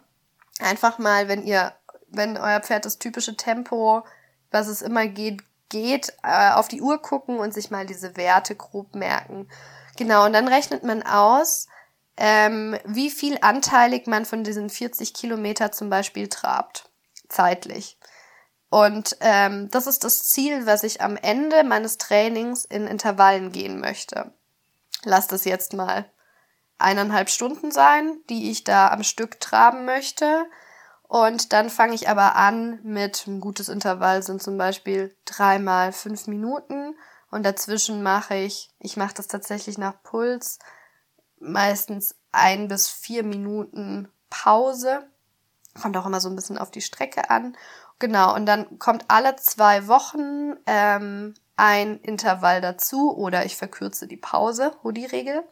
Einfach mal, wenn ihr, wenn euer Pferd das typische Tempo, was es immer geht, geht, äh, auf die Uhr gucken und sich mal diese Werte grob merken. Genau, und dann rechnet man aus, ähm, wie viel anteilig man von diesen 40 Kilometer zum Beispiel trabt. Zeitlich. Und ähm, das ist das Ziel, was ich am Ende meines Trainings in Intervallen gehen möchte. Lass das jetzt mal eineinhalb Stunden sein, die ich da am Stück traben möchte. Und dann fange ich aber an mit ein gutes Intervall sind zum Beispiel dreimal fünf Minuten und dazwischen mache ich, ich mache das tatsächlich nach Puls, meistens ein bis vier Minuten Pause. Kommt auch immer so ein bisschen auf die Strecke an. Genau, und dann kommt alle zwei Wochen ähm, ein Intervall dazu oder ich verkürze die Pause, Hoodie-Regel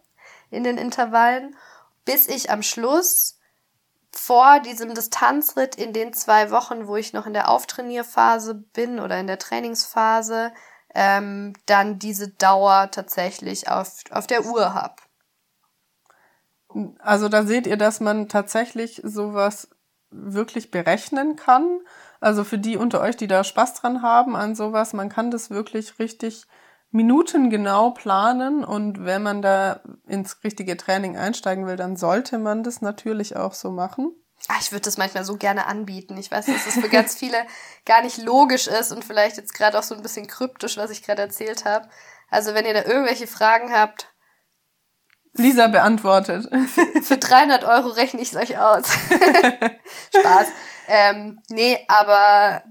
in den Intervallen, bis ich am Schluss vor diesem Distanzritt in den zwei Wochen, wo ich noch in der Auftrainierphase bin oder in der Trainingsphase, ähm, dann diese Dauer tatsächlich auf, auf der Uhr habe. Also da seht ihr, dass man tatsächlich sowas wirklich berechnen kann. Also für die unter euch, die da Spaß dran haben an sowas, man kann das wirklich richtig minutengenau planen und wenn man da ins richtige Training einsteigen will, dann sollte man das natürlich auch so machen. Ah, ich würde das manchmal so gerne anbieten. Ich weiß, dass das für ganz viele gar nicht logisch ist und vielleicht jetzt gerade auch so ein bisschen kryptisch, was ich gerade erzählt habe. Also wenn ihr da irgendwelche Fragen habt. Lisa beantwortet. Für 300 Euro rechne ich es euch aus. Spaß. Ähm, nee, aber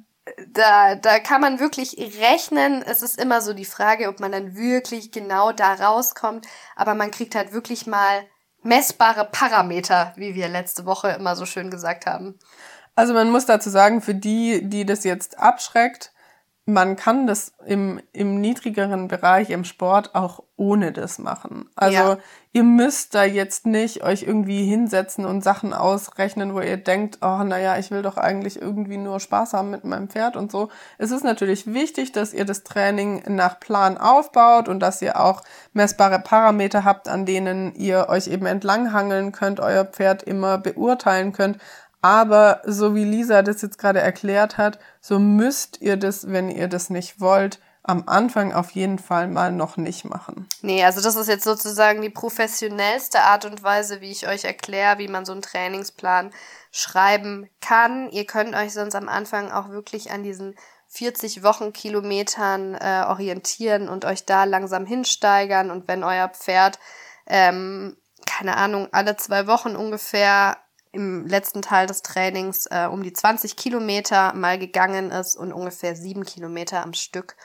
da, da kann man wirklich rechnen. Es ist immer so die Frage, ob man dann wirklich genau da rauskommt. Aber man kriegt halt wirklich mal messbare Parameter, wie wir letzte Woche immer so schön gesagt haben. Also man muss dazu sagen, für die, die das jetzt abschreckt, man kann das im, im niedrigeren Bereich im Sport auch ohne das machen. Also ja. ihr müsst da jetzt nicht euch irgendwie hinsetzen und Sachen ausrechnen, wo ihr denkt, oh naja, ich will doch eigentlich irgendwie nur Spaß haben mit meinem Pferd und so. Es ist natürlich wichtig, dass ihr das Training nach Plan aufbaut und dass ihr auch messbare Parameter habt, an denen ihr euch eben entlanghangeln könnt, euer Pferd immer beurteilen könnt. Aber so wie Lisa das jetzt gerade erklärt hat, so müsst ihr das, wenn ihr das nicht wollt, am Anfang auf jeden Fall mal noch nicht machen. Nee, also das ist jetzt sozusagen die professionellste Art und Weise, wie ich euch erkläre, wie man so einen Trainingsplan schreiben kann. Ihr könnt euch sonst am Anfang auch wirklich an diesen 40 Wochenkilometern äh, orientieren und euch da langsam hinsteigern. Und wenn euer Pferd, ähm, keine Ahnung, alle zwei Wochen ungefähr im letzten Teil des Trainings äh, um die 20 Kilometer mal gegangen ist und ungefähr sieben Kilometer am Stück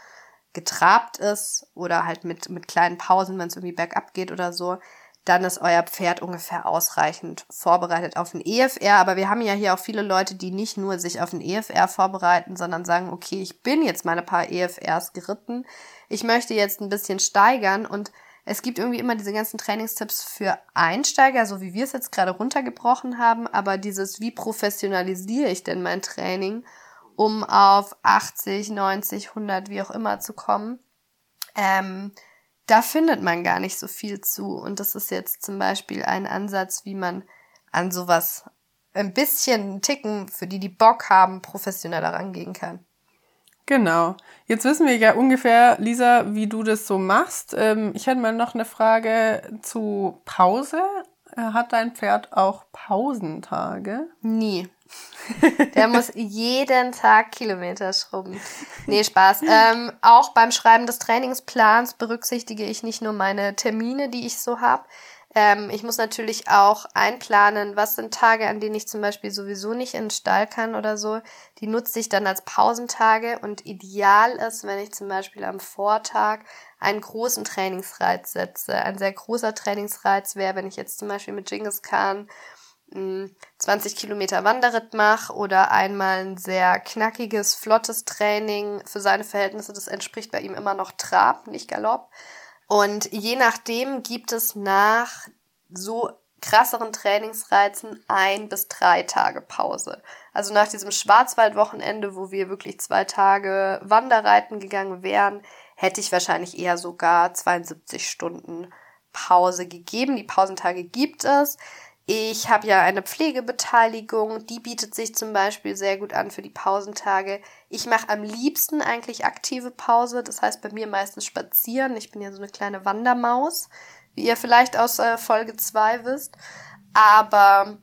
getrabt ist oder halt mit, mit kleinen Pausen, wenn es irgendwie bergab geht oder so, dann ist euer Pferd ungefähr ausreichend vorbereitet auf den EFR. Aber wir haben ja hier auch viele Leute, die nicht nur sich auf den EFR vorbereiten, sondern sagen, okay, ich bin jetzt mal ein paar EFRs geritten. Ich möchte jetzt ein bisschen steigern und es gibt irgendwie immer diese ganzen Trainingstipps für Einsteiger, so wie wir es jetzt gerade runtergebrochen haben, aber dieses, wie professionalisiere ich denn mein Training, um auf 80, 90, 100, wie auch immer zu kommen, ähm, da findet man gar nicht so viel zu. Und das ist jetzt zum Beispiel ein Ansatz, wie man an sowas ein bisschen Ticken, für die die Bock haben, professioneller rangehen kann. Genau. Jetzt wissen wir ja ungefähr, Lisa, wie du das so machst. Ähm, ich hätte mal noch eine Frage zu Pause. Äh, hat dein Pferd auch Pausentage? Nie. Der muss jeden Tag Kilometer schrubben. Nee, Spaß. Ähm, auch beim Schreiben des Trainingsplans berücksichtige ich nicht nur meine Termine, die ich so habe, ähm, ich muss natürlich auch einplanen, was sind Tage, an denen ich zum Beispiel sowieso nicht in den Stall kann oder so. Die nutze ich dann als Pausentage und ideal ist, wenn ich zum Beispiel am Vortag einen großen Trainingsreiz setze. Ein sehr großer Trainingsreiz wäre, wenn ich jetzt zum Beispiel mit Genghis Khan 20 Kilometer Wanderritt mache oder einmal ein sehr knackiges, flottes Training für seine Verhältnisse. Das entspricht bei ihm immer noch Trab, nicht Galopp. Und je nachdem gibt es nach so krasseren Trainingsreizen ein bis drei Tage Pause. Also nach diesem Schwarzwaldwochenende, wo wir wirklich zwei Tage Wanderreiten gegangen wären, hätte ich wahrscheinlich eher sogar 72 Stunden Pause gegeben. Die Pausentage gibt es. Ich habe ja eine Pflegebeteiligung, die bietet sich zum Beispiel sehr gut an für die Pausentage. Ich mache am liebsten eigentlich aktive Pause, das heißt bei mir meistens spazieren. Ich bin ja so eine kleine Wandermaus, wie ihr vielleicht aus äh, Folge 2 wisst. Aber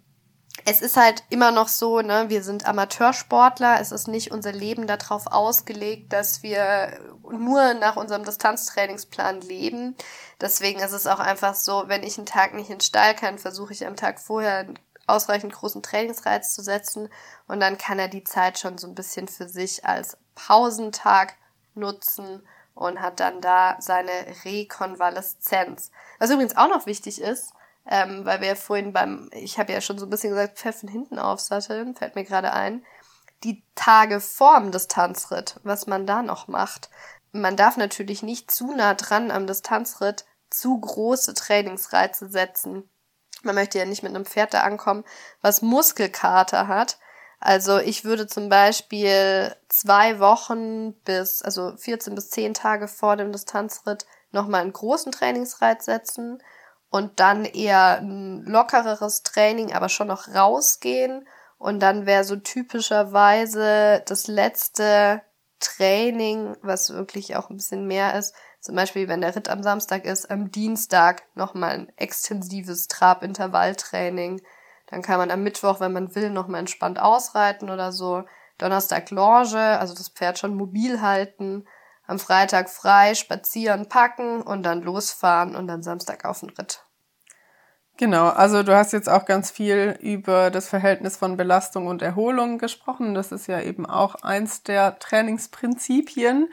es ist halt immer noch so, ne, wir sind Amateursportler, es ist nicht unser Leben darauf ausgelegt, dass wir nur nach unserem Distanztrainingsplan leben. Deswegen ist es auch einfach so, wenn ich einen Tag nicht in den Stall kann, versuche ich am Tag vorher einen ausreichend großen Trainingsreiz zu setzen und dann kann er die Zeit schon so ein bisschen für sich als Pausentag nutzen und hat dann da seine Rekonvaleszenz. Was übrigens auch noch wichtig ist, ähm, weil wir ja vorhin beim, ich habe ja schon so ein bisschen gesagt, Pfeffen hinten aufsatteln, fällt mir gerade ein. Die Tage vorm Distanzritt, was man da noch macht. Man darf natürlich nicht zu nah dran am Distanzritt zu große Trainingsreize setzen. Man möchte ja nicht mit einem Pferd da ankommen, was Muskelkater hat. Also ich würde zum Beispiel zwei Wochen bis, also 14 bis 10 Tage vor dem Distanzritt nochmal einen großen Trainingsreiz setzen und dann eher ein lockereres Training, aber schon noch rausgehen. Und dann wäre so typischerweise das letzte Training, was wirklich auch ein bisschen mehr ist, zum Beispiel wenn der Ritt am Samstag ist, am Dienstag nochmal ein extensives Trabintervalltraining. Dann kann man am Mittwoch, wenn man will, nochmal entspannt ausreiten oder so. Donnerstag Longe, also das Pferd schon mobil halten am Freitag frei, spazieren, packen und dann losfahren und dann Samstag auf den Ritt. Genau, also du hast jetzt auch ganz viel über das Verhältnis von Belastung und Erholung gesprochen. Das ist ja eben auch eins der Trainingsprinzipien.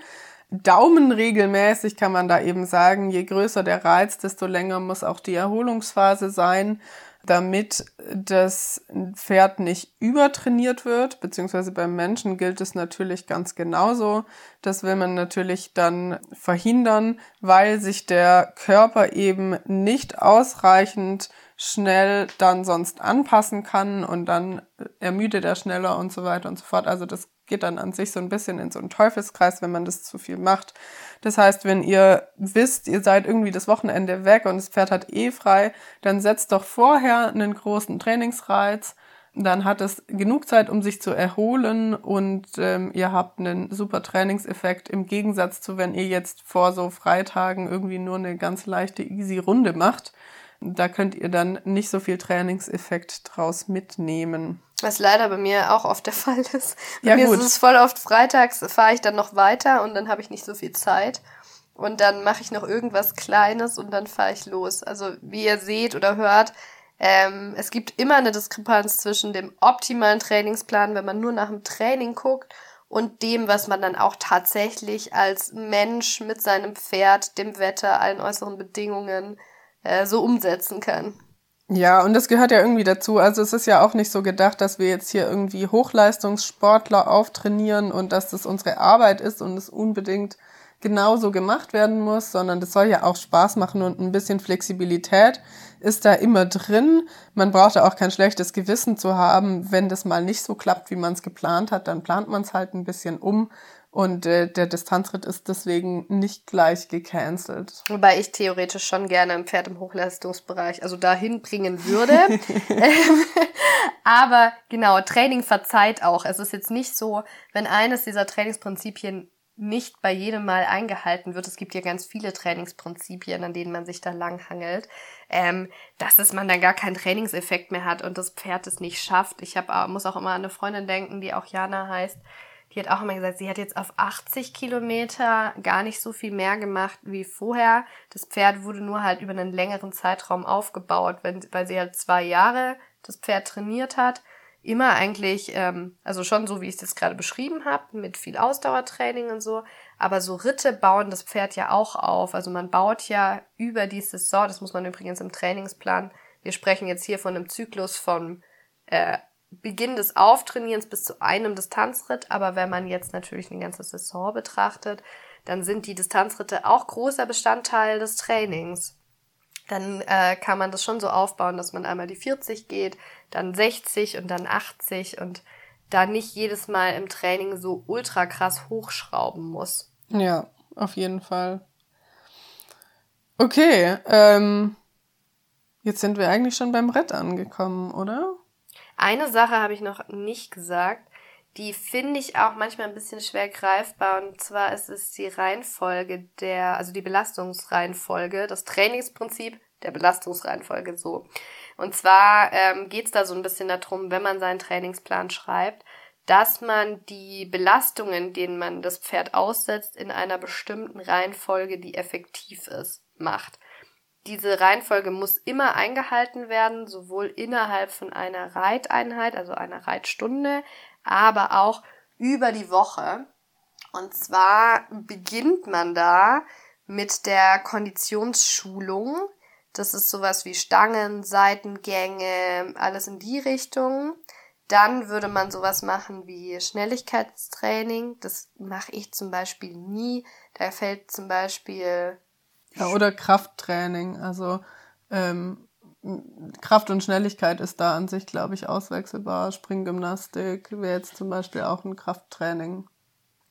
Daumenregelmäßig kann man da eben sagen, je größer der Reiz, desto länger muss auch die Erholungsphase sein damit das Pferd nicht übertrainiert wird, beziehungsweise beim Menschen gilt es natürlich ganz genauso. Das will man natürlich dann verhindern, weil sich der Körper eben nicht ausreichend schnell dann sonst anpassen kann und dann ermüdet er schneller und so weiter und so fort. Also das geht dann an sich so ein bisschen in so einen Teufelskreis, wenn man das zu viel macht. Das heißt, wenn ihr wisst, ihr seid irgendwie das Wochenende weg und das Pferd hat eh frei, dann setzt doch vorher einen großen Trainingsreiz. Dann hat es genug Zeit, um sich zu erholen und ähm, ihr habt einen super Trainingseffekt im Gegensatz zu, wenn ihr jetzt vor so Freitagen irgendwie nur eine ganz leichte, easy Runde macht. Da könnt ihr dann nicht so viel Trainingseffekt draus mitnehmen. Was leider bei mir auch oft der Fall ist. Bei ja, mir gut. ist es voll oft freitags, fahre ich dann noch weiter und dann habe ich nicht so viel Zeit. Und dann mache ich noch irgendwas Kleines und dann fahre ich los. Also wie ihr seht oder hört, ähm, es gibt immer eine Diskrepanz zwischen dem optimalen Trainingsplan, wenn man nur nach dem Training guckt, und dem, was man dann auch tatsächlich als Mensch mit seinem Pferd, dem Wetter, allen äußeren Bedingungen äh, so umsetzen kann. Ja, und das gehört ja irgendwie dazu. Also es ist ja auch nicht so gedacht, dass wir jetzt hier irgendwie Hochleistungssportler auftrainieren und dass das unsere Arbeit ist und es unbedingt genauso gemacht werden muss, sondern das soll ja auch Spaß machen und ein bisschen Flexibilität ist da immer drin. Man braucht ja auch kein schlechtes Gewissen zu haben, wenn das mal nicht so klappt, wie man es geplant hat, dann plant man es halt ein bisschen um und äh, der Distanzritt ist deswegen nicht gleich gecancelt. Wobei ich theoretisch schon gerne ein Pferd im Hochleistungsbereich, also dahin bringen würde. Ähm, aber genau, Training verzeiht auch. Es ist jetzt nicht so, wenn eines dieser Trainingsprinzipien nicht bei jedem Mal eingehalten wird. Es gibt ja ganz viele Trainingsprinzipien, an denen man sich da langhangelt, ähm, dass es man dann gar keinen Trainingseffekt mehr hat und das Pferd es nicht schafft. Ich hab, muss auch immer an eine Freundin denken, die auch Jana heißt, die hat auch immer gesagt, sie hat jetzt auf 80 Kilometer gar nicht so viel mehr gemacht wie vorher. Das Pferd wurde nur halt über einen längeren Zeitraum aufgebaut, wenn, weil sie halt zwei Jahre das Pferd trainiert hat. Immer eigentlich, ähm, also schon so, wie ich es jetzt gerade beschrieben habe, mit viel Ausdauertraining und so. Aber so Ritte bauen das Pferd ja auch auf. Also man baut ja über die Saison, das muss man übrigens im Trainingsplan, wir sprechen jetzt hier von einem Zyklus von äh, Beginn des Auftrainierens bis zu einem Distanzritt. Aber wenn man jetzt natürlich eine ganze Saison betrachtet, dann sind die Distanzritte auch großer Bestandteil des Trainings. Dann äh, kann man das schon so aufbauen, dass man einmal die 40 geht, dann 60 und dann 80 und da nicht jedes Mal im Training so ultra krass hochschrauben muss. Ja, auf jeden Fall. Okay, ähm, jetzt sind wir eigentlich schon beim Ritt angekommen, oder? Eine Sache habe ich noch nicht gesagt, die finde ich auch manchmal ein bisschen schwer greifbar und zwar ist es die Reihenfolge der, also die Belastungsreihenfolge, das Trainingsprinzip der Belastungsreihenfolge so. Und zwar ähm, geht es da so ein bisschen darum, wenn man seinen Trainingsplan schreibt, dass man die Belastungen, denen man das Pferd aussetzt, in einer bestimmten Reihenfolge, die effektiv ist, macht. Diese Reihenfolge muss immer eingehalten werden, sowohl innerhalb von einer Reiteinheit, also einer Reitstunde, aber auch über die Woche. Und zwar beginnt man da mit der Konditionsschulung. Das ist sowas wie Stangen, Seitengänge, alles in die Richtung. Dann würde man sowas machen wie Schnelligkeitstraining. Das mache ich zum Beispiel nie. Da fällt zum Beispiel. Ja, oder Krafttraining. Also ähm, Kraft und Schnelligkeit ist da an sich, glaube ich, auswechselbar. Springgymnastik wäre jetzt zum Beispiel auch ein Krafttraining.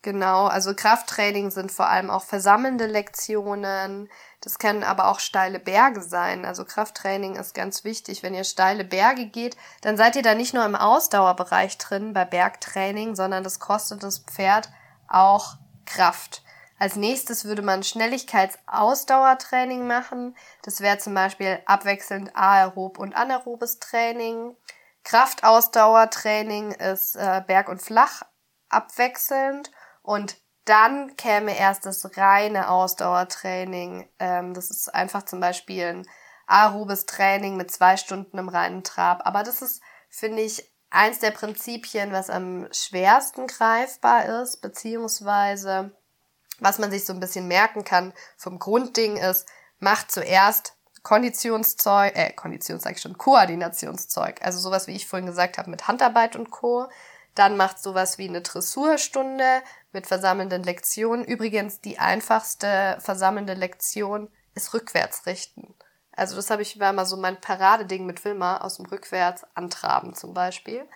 Genau, also Krafttraining sind vor allem auch versammelnde Lektionen. Das können aber auch steile Berge sein. Also Krafttraining ist ganz wichtig. Wenn ihr steile Berge geht, dann seid ihr da nicht nur im Ausdauerbereich drin bei Bergtraining, sondern das kostet das Pferd auch Kraft. Als nächstes würde man Schnelligkeitsausdauertraining machen. Das wäre zum Beispiel abwechselnd aerob und anaerobes Training. Kraftausdauertraining ist äh, Berg und Flach abwechselnd. Und dann käme erst das reine Ausdauertraining. Ähm, das ist einfach zum Beispiel ein aerobes Training mit zwei Stunden im reinen Trab. Aber das ist, finde ich, eins der Prinzipien, was am schwersten greifbar ist, beziehungsweise was man sich so ein bisschen merken kann vom Grundding ist, macht zuerst Konditionszeug, äh, Konditions sag ich schon, Koordinationszeug. Also sowas, wie ich vorhin gesagt habe, mit Handarbeit und Co. Dann macht sowas wie eine Dressurstunde mit versammelnden Lektionen. Übrigens, die einfachste versammelnde Lektion ist Rückwärtsrichten. Also das habe ich, war mal so mein Paradeding mit Wilma aus dem Rückwärts antraben zum Beispiel.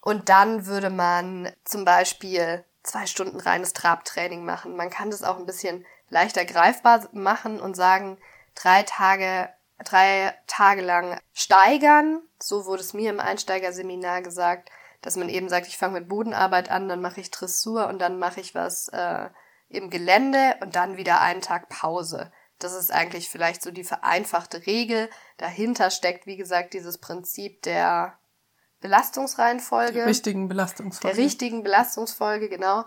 Und dann würde man zum Beispiel zwei Stunden reines Trabtraining machen. Man kann das auch ein bisschen leichter greifbar machen und sagen, drei Tage, drei Tage lang steigern. So wurde es mir im Einsteigerseminar gesagt dass man eben sagt, ich fange mit Bodenarbeit an, dann mache ich Dressur und dann mache ich was äh, im Gelände und dann wieder einen Tag Pause. Das ist eigentlich vielleicht so die vereinfachte Regel. Dahinter steckt, wie gesagt, dieses Prinzip der Belastungsreihenfolge. Der richtigen Belastungsfolge. Der richtigen Belastungsfolge, genau.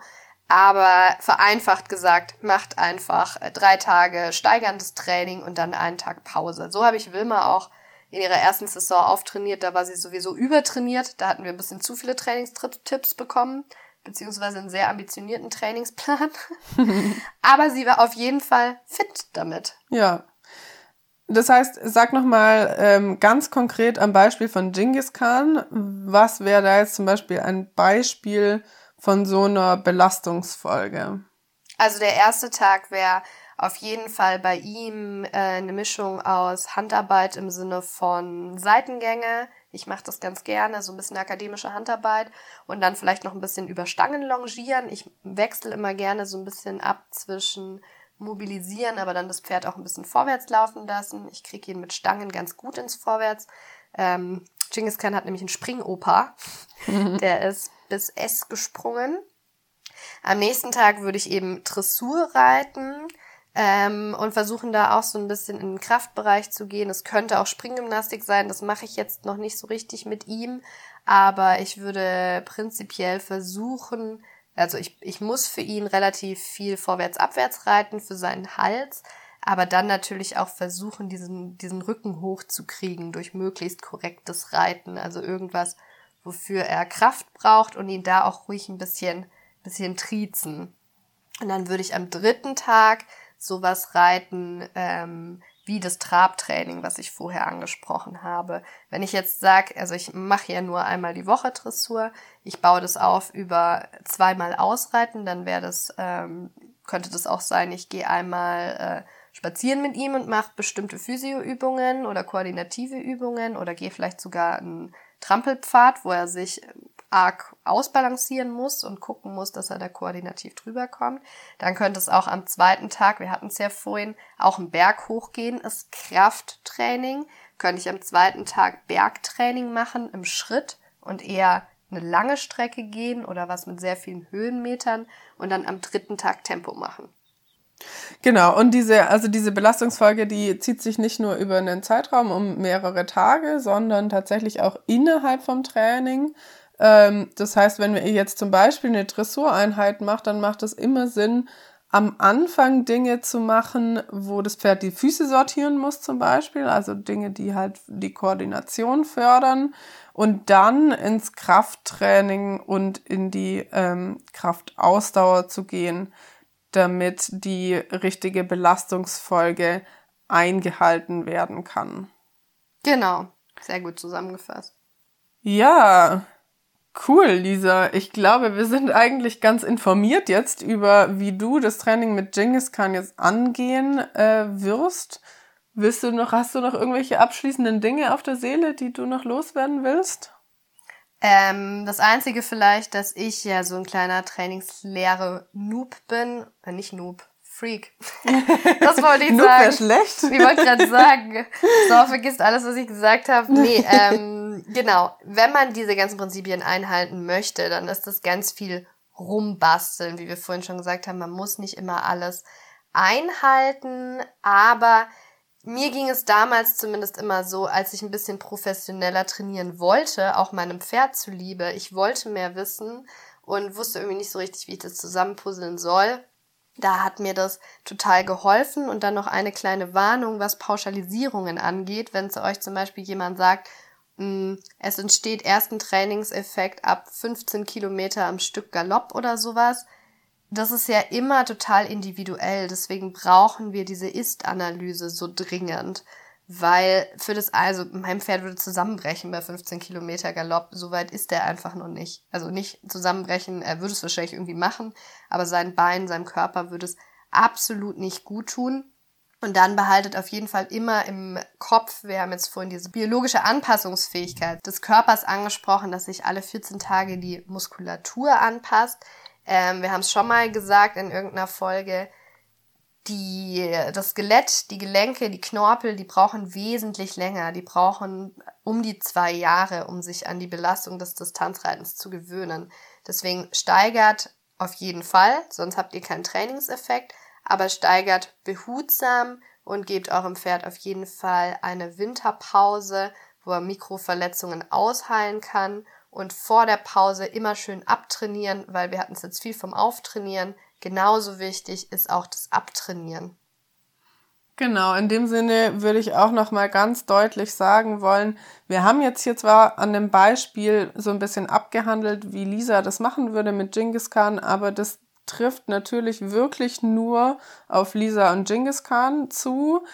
Aber vereinfacht gesagt, macht einfach äh, drei Tage steigerndes Training und dann einen Tag Pause. So habe ich Wilma auch in ihrer ersten Saison auftrainiert. Da war sie sowieso übertrainiert. Da hatten wir ein bisschen zu viele Trainingstipps bekommen, beziehungsweise einen sehr ambitionierten Trainingsplan. Aber sie war auf jeden Fall fit damit. Ja. Das heißt, sag nochmal ähm, ganz konkret am Beispiel von Genghis Khan, was wäre da jetzt zum Beispiel ein Beispiel von so einer Belastungsfolge? Also der erste Tag wäre auf jeden Fall bei ihm äh, eine Mischung aus Handarbeit im Sinne von Seitengänge. Ich mache das ganz gerne, so ein bisschen akademische Handarbeit und dann vielleicht noch ein bisschen über Stangen longieren. Ich wechsle immer gerne so ein bisschen ab zwischen mobilisieren, aber dann das Pferd auch ein bisschen vorwärts laufen lassen. Ich kriege ihn mit Stangen ganz gut ins Vorwärts. Ähm, Genghis Khan hat nämlich einen Springoper. Der ist bis S gesprungen. Am nächsten Tag würde ich eben Dressur reiten ähm, und versuchen da auch so ein bisschen in den Kraftbereich zu gehen. Es könnte auch Springgymnastik sein, das mache ich jetzt noch nicht so richtig mit ihm, aber ich würde prinzipiell versuchen, also ich, ich muss für ihn relativ viel vorwärts-abwärts reiten für seinen Hals, aber dann natürlich auch versuchen, diesen, diesen Rücken hochzukriegen durch möglichst korrektes Reiten, also irgendwas, wofür er Kraft braucht und ihn da auch ruhig ein bisschen, bisschen triezen. Und dann würde ich am dritten Tag sowas reiten ähm, wie das Trabtraining, was ich vorher angesprochen habe. Wenn ich jetzt sage, also ich mache ja nur einmal die Woche Dressur, ich baue das auf über zweimal Ausreiten, dann wäre das, ähm, könnte das auch sein, ich gehe einmal äh, spazieren mit ihm und mache bestimmte Physioübungen oder koordinative Übungen oder gehe vielleicht sogar einen Trampelpfad, wo er sich arg ausbalancieren muss und gucken muss, dass er da koordinativ drüber kommt. Dann könnte es auch am zweiten Tag, wir hatten es ja vorhin, auch einen Berg hochgehen, ist Krafttraining. Könnte ich am zweiten Tag Bergtraining machen im Schritt und eher eine lange Strecke gehen oder was mit sehr vielen Höhenmetern und dann am dritten Tag Tempo machen. Genau, und diese, also diese Belastungsfolge, die zieht sich nicht nur über einen Zeitraum um mehrere Tage, sondern tatsächlich auch innerhalb vom Training. Ähm, das heißt, wenn ihr jetzt zum Beispiel eine Dressureinheit macht, dann macht es immer Sinn, am Anfang Dinge zu machen, wo das Pferd die Füße sortieren muss zum Beispiel, also Dinge, die halt die Koordination fördern und dann ins Krafttraining und in die ähm, Kraftausdauer zu gehen, damit die richtige Belastungsfolge eingehalten werden kann. Genau, sehr gut zusammengefasst. Ja, Cool, Lisa. Ich glaube, wir sind eigentlich ganz informiert jetzt über, wie du das Training mit Genghis Khan jetzt angehen äh, wirst. Willst du noch, hast du noch irgendwelche abschließenden Dinge auf der Seele, die du noch loswerden willst? Ähm, das Einzige vielleicht, dass ich ja so ein kleiner Trainingslehre-Noob bin. Äh, nicht Noob, Freak. Das wollte ich sagen. schlecht. Ich wollte gerade sagen. So, vergisst alles, was ich gesagt habe. Nee, ähm, genau. Wenn man diese ganzen Prinzipien einhalten möchte, dann ist das ganz viel rumbasteln, wie wir vorhin schon gesagt haben. Man muss nicht immer alles einhalten, aber mir ging es damals zumindest immer so, als ich ein bisschen professioneller trainieren wollte, auch meinem Pferd zuliebe. Ich wollte mehr wissen und wusste irgendwie nicht so richtig, wie ich das zusammenpuzzeln soll. Da hat mir das total geholfen und dann noch eine kleine Warnung, was Pauschalisierungen angeht. Wenn zu euch zum Beispiel jemand sagt, mm, es entsteht erst ein Trainingseffekt ab 15 Kilometer am Stück Galopp oder sowas. Das ist ja immer total individuell. Deswegen brauchen wir diese Ist-Analyse so dringend. Weil für das, also mein Pferd würde zusammenbrechen bei 15 Kilometer Galopp. Soweit ist er einfach noch nicht. Also nicht zusammenbrechen, er würde es wahrscheinlich irgendwie machen, aber sein Bein, seinem Körper würde es absolut nicht gut tun. Und dann behaltet auf jeden Fall immer im Kopf, wir haben jetzt vorhin diese biologische Anpassungsfähigkeit des Körpers angesprochen, dass sich alle 14 Tage die Muskulatur anpasst. Ähm, wir haben es schon mal gesagt in irgendeiner Folge, die, das Skelett, die Gelenke, die Knorpel, die brauchen wesentlich länger. Die brauchen um die zwei Jahre, um sich an die Belastung des Distanzreitens zu gewöhnen. Deswegen steigert auf jeden Fall, sonst habt ihr keinen Trainingseffekt, aber steigert behutsam und gebt eurem Pferd auf jeden Fall eine Winterpause, wo er Mikroverletzungen ausheilen kann und vor der Pause immer schön abtrainieren, weil wir hatten es jetzt viel vom Auftrainieren. Genauso wichtig ist auch das Abtrainieren. Genau, in dem Sinne würde ich auch noch mal ganz deutlich sagen wollen, wir haben jetzt hier zwar an dem Beispiel so ein bisschen abgehandelt, wie Lisa das machen würde mit Genghis Khan, aber das trifft natürlich wirklich nur auf Lisa und Genghis Khan zu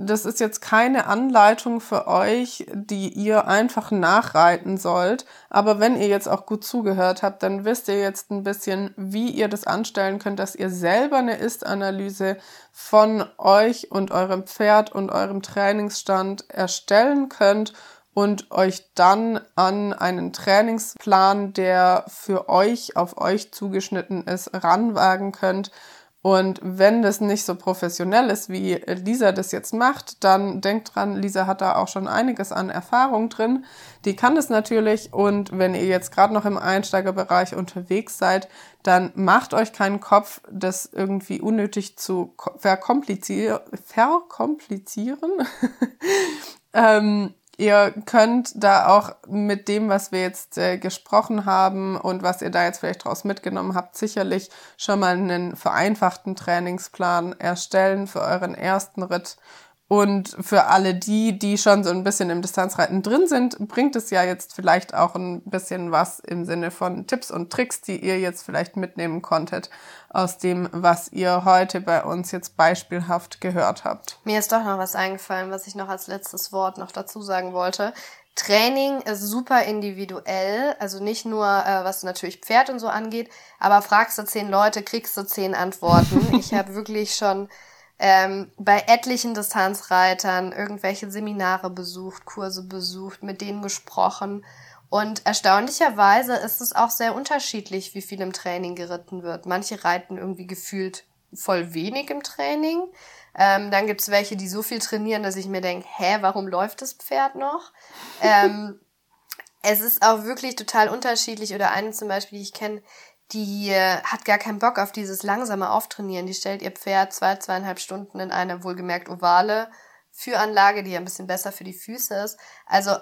das ist jetzt keine Anleitung für euch, die ihr einfach nachreiten sollt. Aber wenn ihr jetzt auch gut zugehört habt, dann wisst ihr jetzt ein bisschen, wie ihr das anstellen könnt, dass ihr selber eine Ist-Analyse von euch und eurem Pferd und eurem Trainingsstand erstellen könnt und euch dann an einen Trainingsplan, der für euch, auf euch zugeschnitten ist, ranwagen könnt und wenn das nicht so professionell ist, wie Lisa das jetzt macht, dann denkt dran, Lisa hat da auch schon einiges an Erfahrung drin. Die kann das natürlich. Und wenn ihr jetzt gerade noch im Einsteigerbereich unterwegs seid, dann macht euch keinen Kopf, das irgendwie unnötig zu verkomplizieren. verkomplizieren. ähm, Ihr könnt da auch mit dem, was wir jetzt äh, gesprochen haben und was ihr da jetzt vielleicht draus mitgenommen habt, sicherlich schon mal einen vereinfachten Trainingsplan erstellen für euren ersten Ritt Und für alle die, die schon so ein bisschen im Distanzreiten drin sind, bringt es ja jetzt vielleicht auch ein bisschen was im Sinne von Tipps und Tricks, die ihr jetzt vielleicht mitnehmen konntet aus dem, was ihr heute bei uns jetzt beispielhaft gehört habt. Mir ist doch noch was eingefallen, was ich noch als letztes Wort noch dazu sagen wollte. Training ist super individuell, also nicht nur, äh, was natürlich Pferd und so angeht, aber fragst du zehn Leute, kriegst du zehn Antworten. ich habe wirklich schon ähm, bei etlichen Distanzreitern irgendwelche Seminare besucht, Kurse besucht, mit denen gesprochen. Und erstaunlicherweise ist es auch sehr unterschiedlich, wie viel im Training geritten wird. Manche reiten irgendwie gefühlt voll wenig im Training. Ähm, dann gibt's welche, die so viel trainieren, dass ich mir denke, hä, warum läuft das Pferd noch? ähm, es ist auch wirklich total unterschiedlich. Oder eine zum Beispiel, die ich kenne, die äh, hat gar keinen Bock auf dieses langsame Auftrainieren. Die stellt ihr Pferd zwei, zweieinhalb Stunden in eine wohlgemerkt ovale Führanlage, die ja ein bisschen besser für die Füße ist. Also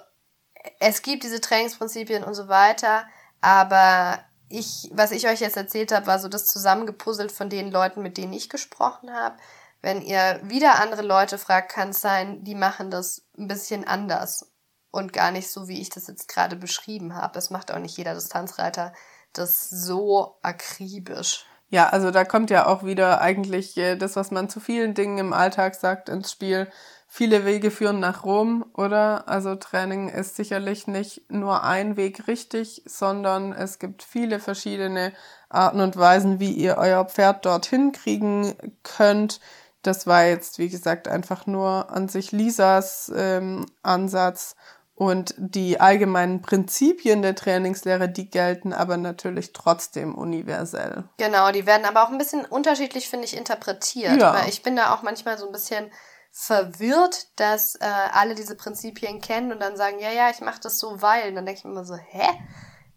es gibt diese Trainingsprinzipien und so weiter, aber ich, was ich euch jetzt erzählt habe, war so das zusammengepuzzelt von den Leuten, mit denen ich gesprochen habe. Wenn ihr wieder andere Leute fragt, kann es sein, die machen das ein bisschen anders und gar nicht so, wie ich das jetzt gerade beschrieben habe. Das macht auch nicht jeder Distanzreiter das so akribisch. Ja, also da kommt ja auch wieder eigentlich äh, das, was man zu vielen Dingen im Alltag sagt, ins Spiel. Viele Wege führen nach Rom, oder? Also Training ist sicherlich nicht nur ein Weg richtig, sondern es gibt viele verschiedene Arten und Weisen, wie ihr euer Pferd dorthin kriegen könnt. Das war jetzt, wie gesagt, einfach nur an sich Lisas ähm, Ansatz und die allgemeinen Prinzipien der Trainingslehre, die gelten aber natürlich trotzdem universell. Genau, die werden aber auch ein bisschen unterschiedlich, finde ich, interpretiert. Ja. Weil ich bin da auch manchmal so ein bisschen verwirrt, dass äh, alle diese Prinzipien kennen und dann sagen, ja, ja, ich mache das so, weil. Und dann denke ich mir immer so, hä?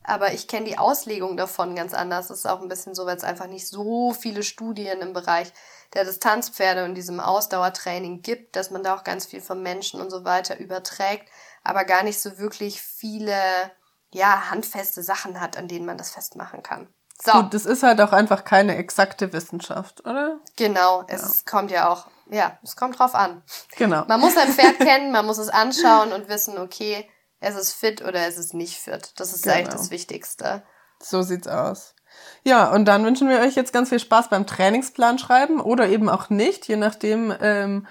Aber ich kenne die Auslegung davon ganz anders. Das ist auch ein bisschen so, weil es einfach nicht so viele Studien im Bereich der Distanzpferde und diesem Ausdauertraining gibt, dass man da auch ganz viel vom Menschen und so weiter überträgt aber gar nicht so wirklich viele, ja, handfeste Sachen hat, an denen man das festmachen kann. So. Gut, das ist halt auch einfach keine exakte Wissenschaft, oder? Genau, es ja. kommt ja auch, ja, es kommt drauf an. Genau. Man muss ein Pferd kennen, man muss es anschauen und wissen, okay, es ist fit oder es ist nicht fit. Das ist genau. eigentlich das Wichtigste. So sieht's aus. Ja, und dann wünschen wir euch jetzt ganz viel Spaß beim Trainingsplan schreiben oder eben auch nicht, je nachdem, ähm,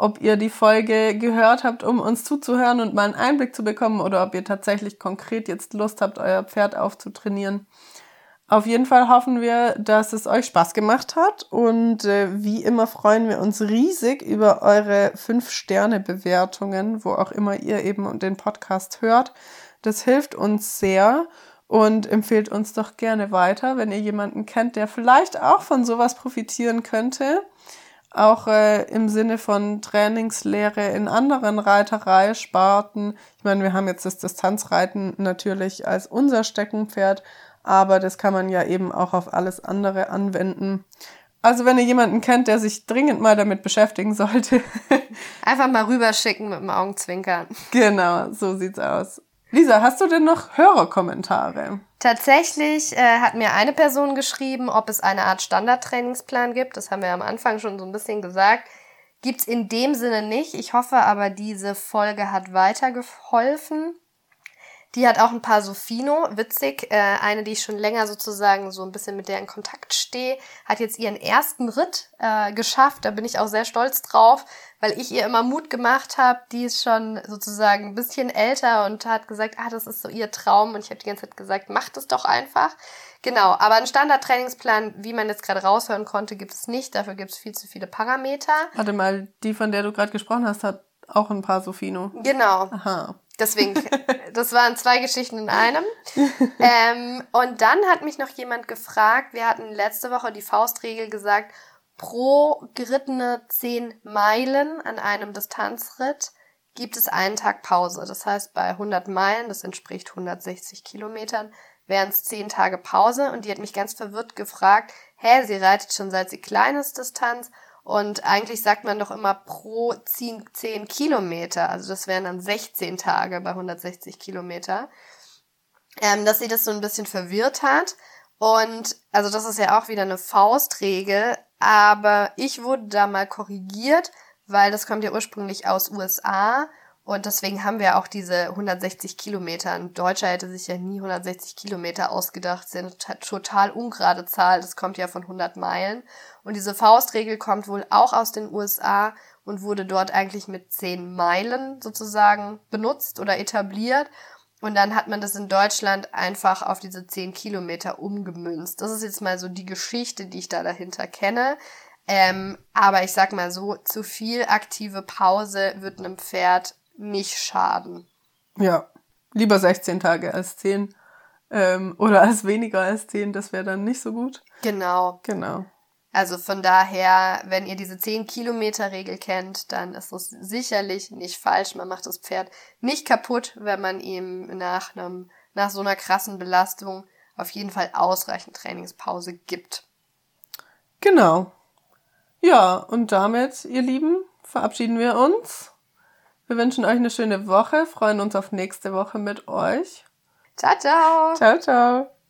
ob ihr die Folge gehört habt, um uns zuzuhören und mal einen Einblick zu bekommen oder ob ihr tatsächlich konkret jetzt Lust habt, euer Pferd aufzutrainieren. Auf jeden Fall hoffen wir, dass es euch Spaß gemacht hat und äh, wie immer freuen wir uns riesig über eure 5-Sterne-Bewertungen, wo auch immer ihr eben den Podcast hört. Das hilft uns sehr und empfehlt uns doch gerne weiter, wenn ihr jemanden kennt, der vielleicht auch von sowas profitieren könnte auch äh, im Sinne von Trainingslehre in anderen Reitereisparten. Ich meine, wir haben jetzt das Distanzreiten natürlich als unser Steckenpferd, aber das kann man ja eben auch auf alles andere anwenden. Also wenn ihr jemanden kennt, der sich dringend mal damit beschäftigen sollte. Einfach mal rüberschicken mit dem Augenzwinkern. Genau, so sieht's aus. Lisa, hast du denn noch Hörerkommentare? Tatsächlich äh, hat mir eine Person geschrieben, ob es eine Art Standardtrainingsplan gibt. Das haben wir am Anfang schon so ein bisschen gesagt. Gibt's in dem Sinne nicht. Ich hoffe aber, diese Folge hat weitergeholfen. Die hat auch ein paar Sofino, witzig. Äh, eine, die ich schon länger sozusagen so ein bisschen mit der in Kontakt stehe, hat jetzt ihren ersten Ritt äh, geschafft. Da bin ich auch sehr stolz drauf, weil ich ihr immer Mut gemacht habe. Die ist schon sozusagen ein bisschen älter und hat gesagt, ah, das ist so ihr Traum. Und ich habe die ganze Zeit gesagt, macht es doch einfach. Genau, aber einen Standardtrainingsplan, wie man jetzt gerade raushören konnte, gibt es nicht. Dafür gibt es viel zu viele Parameter. Warte mal, die, von der du gerade gesprochen hast, hat auch ein paar Sofino. Genau. Aha. Deswegen, das waren zwei Geschichten in einem. Ähm, und dann hat mich noch jemand gefragt, wir hatten letzte Woche die Faustregel gesagt, pro gerittene 10 Meilen an einem Distanzritt gibt es einen Tag Pause. Das heißt, bei 100 Meilen, das entspricht 160 Kilometern, wären es 10 Tage Pause. Und die hat mich ganz verwirrt gefragt, hä, sie reitet schon seit sie klein ist Distanz und eigentlich sagt man doch immer pro 10, 10 Kilometer, also das wären dann 16 Tage bei 160 Kilometer, ähm, dass sie das so ein bisschen verwirrt hat. Und also das ist ja auch wieder eine Faustregel, aber ich wurde da mal korrigiert, weil das kommt ja ursprünglich aus USA und deswegen haben wir auch diese 160 Kilometer. Ein Deutscher hätte sich ja nie 160 Kilometer ausgedacht. Das ist eine total ungerade Zahl. Das kommt ja von 100 Meilen. Und diese Faustregel kommt wohl auch aus den USA und wurde dort eigentlich mit 10 Meilen sozusagen benutzt oder etabliert. Und dann hat man das in Deutschland einfach auf diese 10 Kilometer umgemünzt. Das ist jetzt mal so die Geschichte, die ich da dahinter kenne. Ähm, aber ich sag mal so, zu viel aktive Pause wird einem Pferd nicht schaden. Ja, lieber 16 Tage als 10. Ähm, oder als weniger als 10, das wäre dann nicht so gut. Genau. Genau. Also von daher, wenn ihr diese 10 Kilometer Regel kennt, dann ist das sicherlich nicht falsch. Man macht das Pferd nicht kaputt, wenn man ihm nach einem, nach so einer krassen Belastung auf jeden Fall ausreichend Trainingspause gibt. Genau. Ja, und damit, ihr Lieben, verabschieden wir uns. Wir wünschen euch eine schöne Woche, freuen uns auf nächste Woche mit euch. Ciao, ciao. Ciao, ciao.